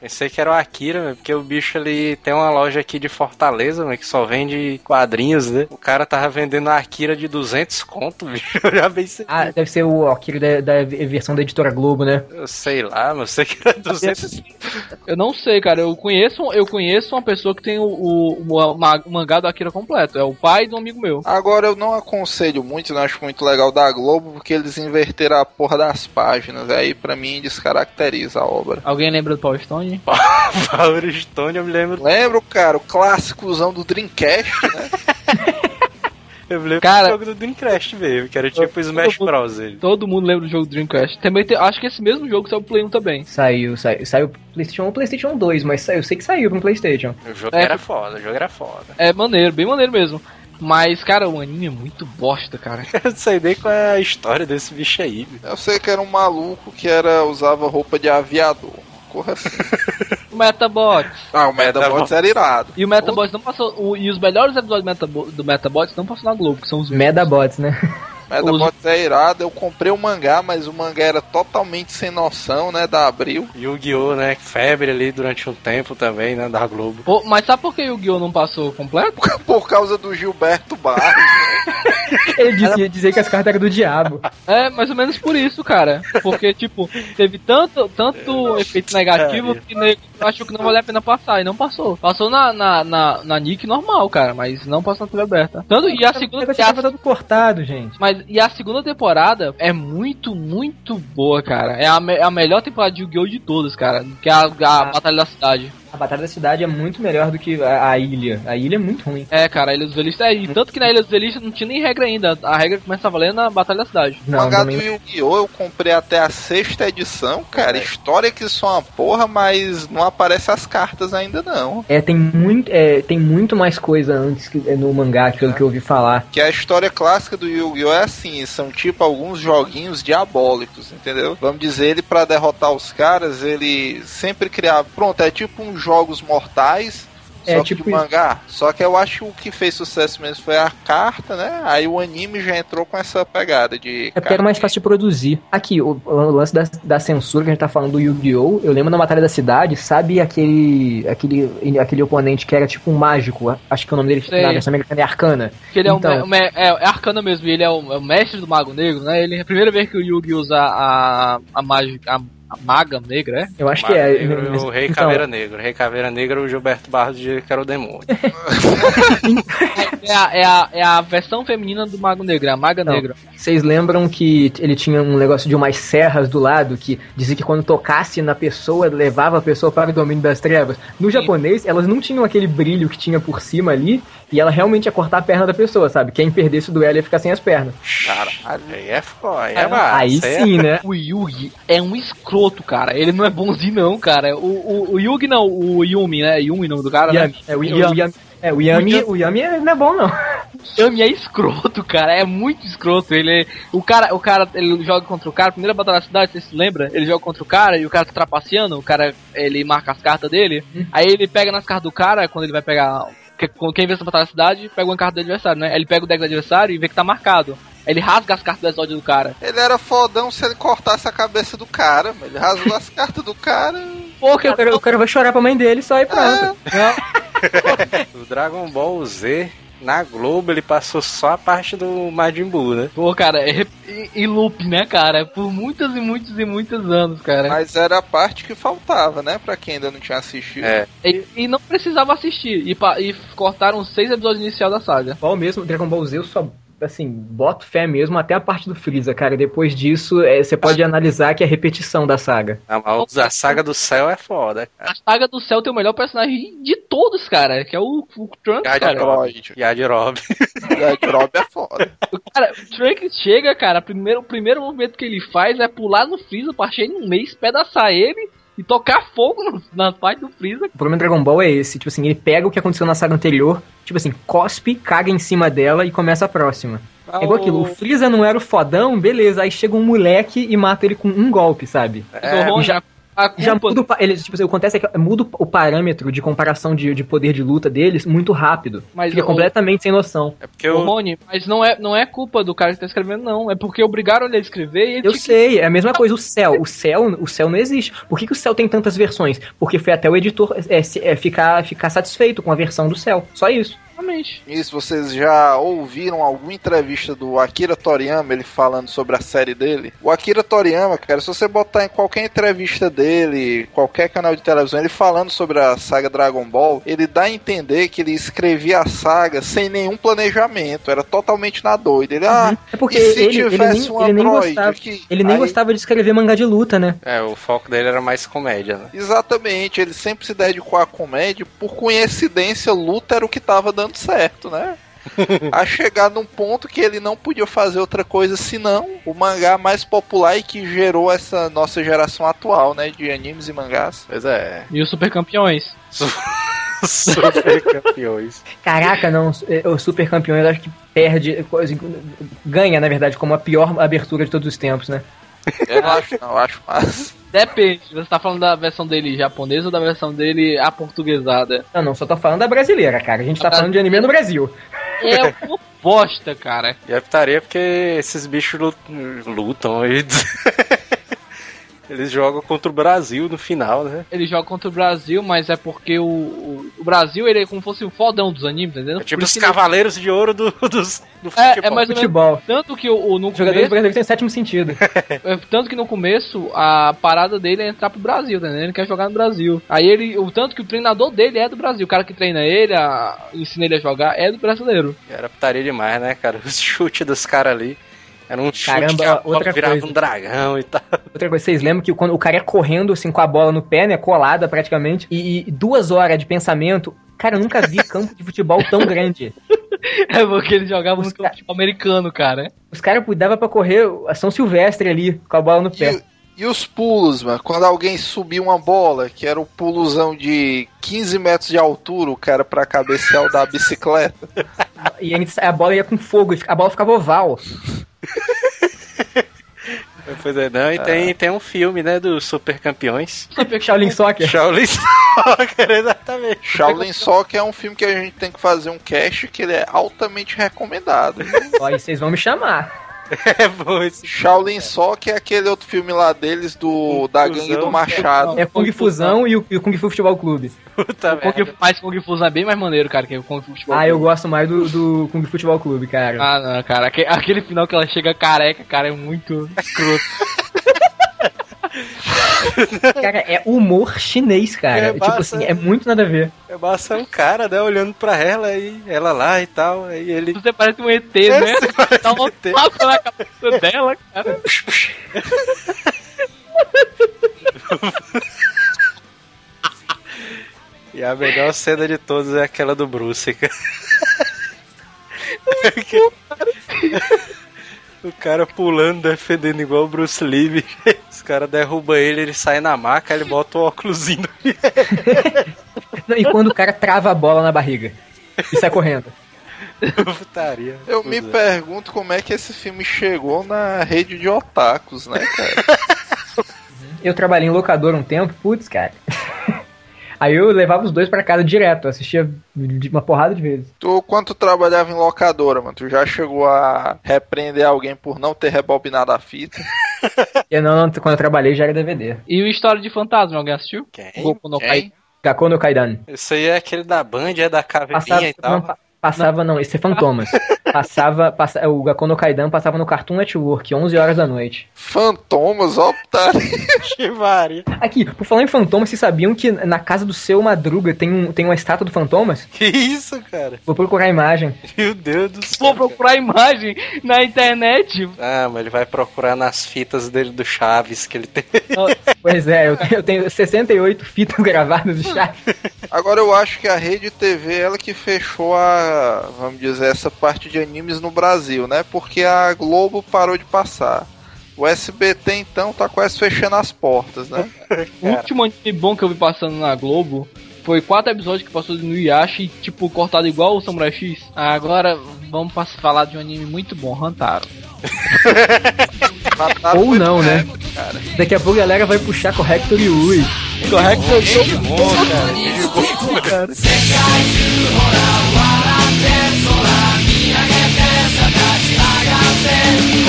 Pensei que era o Akira, meu, porque o bicho ele tem uma loja aqui de Fortaleza, meu, que só vende quadrinhos, né? O cara tava vendendo a Akira de 200 conto, bicho. Eu já pensei. Ah, deve ser o Akira da, da versão da editora Globo, né? Eu sei lá, mas eu sei que era 200 Eu não sei, cara. Eu conheço, eu conheço uma pessoa que tem o, o, o o mangá do Akira completo. É o pai de um amigo meu. Agora eu não aconselho muito, não acho muito legal da Globo, porque eles inverteram a porra das páginas. Aí pra mim descaracteriza a obra. Alguém lembra do Power Stone? Power Stone, eu me lembro. Lembro, cara, o clássicozão do Dreamcast, né? Eu me lembro Cara- do jogo do Dreamcast mesmo, que era tipo Smash mundo- Bros. Ele. Todo mundo lembra do jogo Dreamcast. Também tem, acho que esse mesmo jogo saiu pro Play 1 também. Saiu, saiu, saiu PlayStation 1 ou PlayStation 2, mas saiu, eu sei que saiu pro PlayStation. O jogo É, era foda, o jogo era foda. É maneiro, bem maneiro mesmo. Mas, cara, o anime é muito bosta, cara. Eu não sei nem qual é a história desse bicho aí. Eu sei que era um maluco que era usava roupa de aviador. Corra assim. O Metabots. Ah, o Metabots era irado. E o Metabots não passou. o- e os melhores episódios do, do Metabots não passou na Globo, que são os Medabots, né? Metabots é irado. Eu comprei o mangá, mas o mangá era totalmente sem noção, né? Da Abril. Yu-Gi-Oh, né? Febre ali durante um tempo também, né? Da Globo. Pô, mas sabe por que o Yu-Gi-Oh! não passou completo? Por causa do Gilberto Barros. Ele dizia, dizia que as cartas eram do diabo. É, mais ou menos por isso, cara. Porque, tipo, teve tanto, tanto efeito negativo que nego achou que não valia a pena passar e não passou. Passou na, na, na, na Nick normal, cara, mas não passou na TV aberta. Tanto, e a segunda, Você tava todo cortado, gente. mas, e a segunda temporada é muito, muito boa, cara. É a, me- a melhor temporada de Yu-Gi-Oh! de todas, cara. Que é a, a Batalha da Cidade. A Batalha da Cidade é muito melhor do que a, a ilha. A ilha é muito ruim. É, cara, a Ilha dos Elistas. É, e tanto que na Ilha dos Elistas não tinha nem regra ainda. A regra começa a valer na Batalha da Cidade. O Não, mangá do também Yu-Gi-Oh! eu comprei até a sexta edição, cara. História que só uma porra, mas não aparece as cartas ainda não. É, tem muito, é, tem muito mais coisa antes que, é, no mangá, pelo que eu ouvi falar. Que a história clássica do Yu-Gi-Oh! é assim, são tipo alguns joguinhos diabólicos, entendeu? Vamos dizer, ele pra derrotar os caras, ele sempre criava. Pronto, é tipo uns jogos mortais. É, Só tipo que de mangá. Só que eu acho que o que fez sucesso mesmo foi a carta, né? Aí o anime já entrou com essa pegada de. É porque era mais fácil de produzir. Aqui, o, o lance da, da censura que a gente tá falando do Yu-Gi-Oh! Eu lembro na Batalha da Cidade, sabe aquele, aquele, aquele oponente que era tipo um mágico? Acho que o nome dele Sei. na versão americana é Arcana. Que ele é, Então. o me- é, é arcana mesmo, ele é o, é o mestre do Mago Negro, né? Ele é a primeira vez que o Yugi usa a, a, mágica, a, a maga negra, é? Eu acho que é. Negro, o Rei Então, Caveira Negro. O Rei Caveira Negro, o Gilberto Barros dizia que era o demônio. É a, é, a, é a versão feminina do Mago Negro, é a Maga Não. Negra. Vocês lembram que ele tinha um negócio de umas serras do lado que dizia que quando tocasse na pessoa, levava a pessoa para o domínio das trevas? No japonês, elas não tinham aquele brilho que tinha por cima ali, e ela realmente ia cortar a perna da pessoa, sabe? Quem perdesse o duelo ia ficar sem as pernas. Caralho. Aí é foda, aí É, é. Aí é- sim, né? O Yugi é um escroto escroto, cara. Ele não é bonzinho, não, cara. O, o, o Yugi não, o Yumi, né? Yumi, nome do cara, né? Yami. É, o, o Yami, é, o Yami, o Yami é- não é bom, não. O Yami é escroto, cara. É muito escroto. Ele é- O cara, o cara, ele joga contra o cara. Primeira batalha da cidade, você se lembra? Ele joga contra o cara e o cara tá trapaceando. O cara, ele marca as cartas dele. Aí ele pega nas cartas do cara, quando ele vai pegar. que- Quem vence a batalha da cidade, pega uma carta do adversário, né? Ele pega o deck do adversário e vê que tá marcado. Ele rasga as cartas do exódio do cara. Ele era fodão se ele cortasse a cabeça do cara, mano. Ele rasgou as cartas do cara. Porque o cara, o cara vai chorar pra mãe dele só e pronto. O Dragon Ball Z, na Globo, ele passou só a parte do Majin Buu, né? Pô, cara, é em- em loop, né, cara? Por muitos e muitos e muitos anos, cara. Mas era a parte que faltava, né? Pra quem ainda não tinha assistido. É. E, e não precisava assistir. E, e cortaram seis episódios inicial da saga. Igual mesmo, Dragon Ball Z, eu só, assim, boto fé mesmo até a parte do Freeza, cara. Depois disso, é, você pode analisar que é repetição da saga. A, a saga do céu é foda, cara. A saga do céu tem o melhor personagem de todos, cara, que é o, o Trunks, cara. Android. Yajirobe. E a Drop é foda. O cara, o Trunks chega, cara, primeiro, o primeiro movimento que ele faz é pular no Freeza, partir em um mês, pedaçar ele e tocar fogo no, na parte do Freeza. O problema do Dragon Ball é esse, tipo assim, ele pega o que aconteceu na saga anterior, tipo assim, cospe, caga em cima dela e começa a próxima. É igual aquilo, o Freeza não era o fodão, beleza, aí chega um moleque e mata ele com um golpe, sabe? É, já- culpa Já muda o, pa- ele, tipo assim, acontece é que muda o parâmetro de comparação de, de poder de luta deles muito rápido. Mas Fica o- completamente sem noção. é porque o, Rony, mas não é, não é culpa do cara que tá escrevendo, não. É porque obrigaram ele a escrever e ele Eu tinha que- sei, é a mesma coisa, o céu. O céu, o céu não existe. Por que, que o céu tem tantas versões? Porque foi até o editor é, é, ficar, ficar satisfeito com a versão do céu. Só isso. Exatamente. Isso, vocês já ouviram alguma entrevista do Akira Toriyama, ele falando sobre a série dele? O Akira Toriyama, cara, se você botar em qualquer entrevista dele, qualquer canal de televisão, ele falando sobre a saga Dragon Ball, ele dá a entender que ele escrevia a saga sem nenhum planejamento, era totalmente na doida. Ele, ah, É porque e se ele, ele tivesse nem, um ele nem Android gostava. aqui? Ele nem Aí- gostava de escrever mangá de luta, né? é, o foco dele era mais comédia, né? Exatamente, ele sempre se dedicou à comédia, por coincidência, luta era o que tava dando certo, né? a chegar num ponto que ele não podia fazer outra coisa senão o mangá mais popular e que gerou essa nossa geração atual, né, de animes e mangás. Pois é. E os super campeões. Super campeões. Caraca, não. é, O Super Campeão eu acho que perde. coisa- Ganha, na verdade, como a pior abertura de todos os tempos, né? Eu não acho, não, eu acho massa. Depende, você tá falando da versão dele japonesa ou da versão dele aportuguesada? Não, não, só tô falando da brasileira, cara. A gente tá falando de anime no Brasil. É uma bosta, cara. E a putaria porque esses bichos lut- lutam e eles jogam contra o Brasil no final, né? Ele joga contra o Brasil, mas é porque o, o, o Brasil ele é como se fosse o fodão dos animes, entendeu? É tipo os que ele- cavaleiros de ouro do, dos, do É, futebol. é mais ou menos. Futebol. Tanto que o, o- no Os jogadores começo, têm sétimo sentido. é, tanto que no começo a parada dele é entrar pro Brasil, tá entendendo? Ele quer jogar no Brasil. Aí ele, o tanto que o treinador dele é do Brasil, o cara que treina ele, a, ensina ele a jogar é do brasileiro. Era putaria demais, né, cara? Os chutes dos caras ali. Era um chute Caramba, que a outra virava coisa. um dragão e tal. Outra coisa, vocês lembram que quando o cara é correndo assim com a bola no pé, né? Colada praticamente, e, e duas horas de pensamento. Cara, eu nunca vi campo de futebol tão grande. É porque ele jogava Os no ca- futebol americano, cara. Os caras davam pra correr a São Silvestre ali, com a bola no pé. E, e os pulos, mano, quando alguém subia uma bola, que era o pulozão de 15 metros de altura, o cara pra cabecear o da bicicleta. E a, a bola ia com fogo, e a bola ficava oval. Pois é, não, e tem, tem um filme, né, dos super campeões. Shaolin Soccer. Shaolin Soccer, exatamente. Shaolin Soccer é um filme que a gente tem que fazer um cast que ele é altamente recomendado. Ó, e vocês vão me chamar. É bom esse Shaolin Soccer é aquele outro filme lá deles do da gangue Fusão. do Machado. É Kung Fusão e o, e o Kung Fu Futebol Clube. puta Kung, merda. mas Kung Fu é bem mais maneiro, cara, que o Kung Fu Futebol Ah, eu Clube. gosto mais do, do Kung Fu Futebol Clube, cara. Ah, não, cara. aque- Aquele final que ela chega careca, cara, é muito escroto. Cara, é humor chinês, cara. É tipo massa, assim, é. muito nada a ver. É massa um cara, né, olhando pra ela e ela lá e tal, aí ele... Você parece um ET, É, né? Dá um uma ET. tapa na cabeça dela, cara. E a melhor cena de todas é aquela do Bruce, cara. O cara pulando, defendendo igual o Bruce Lee. Os caras derrubam ele, ele sai na maca, ele bota o óculos do Não, e quando o cara trava a bola na barriga e sai correndo. putaria. Eu me é. pergunto como é que esse filme chegou na rede de otakus, né, cara? Eu trabalhei em locador um tempo, putz, cara. Aí eu levava os dois pra casa direto, assistia de uma porrada de vezes. tu, quando tu trabalhava em locadora, mano, tu já chegou a repreender alguém por não ter rebobinado a fita? E não, não, quando eu trabalhei já era DVD. E o História de Fantasma, alguém assistiu? Quem? Goku no Quem? Kai. Gakkou no Kaidan. Isso aí é aquele da Band, é da Passava, caveirinha e tal. não, pa- passava não, esse é Fantomas. Passava, passa, o Gakkou no Kaidan passava no Cartoon Network, 11 horas da noite. Fantomas, ó, tá. Chivaria. Aqui, por falar em Fantomas, vocês sabiam que na casa do seu Madruga tem, um, tem uma estátua do Fantomas? Que isso, cara? Vou procurar a imagem. Meu Deus do céu. Vou procurar imagem na internet. Ah, mas ele vai procurar nas fitas dele do Chaves que ele tem. Pois é, eu tenho, eu tenho 68 fitas gravadas do chat. Agora eu acho que a Rede TV ela que fechou a, vamos dizer, essa parte de animes no Brasil, né? Porque a Globo parou de passar. O SBT então tá quase fechando as portas, né? O último anime bom que eu vi passando na Globo foi quatro episódios que passou no Yashi, tipo, cortado igual o Samurai X. Agora vamos falar de um anime muito bom, Hantaro. Matar Ou não, né? Cara. Daqui a pouco a galera vai puxar Corrector Yui. Correto? bom, cara.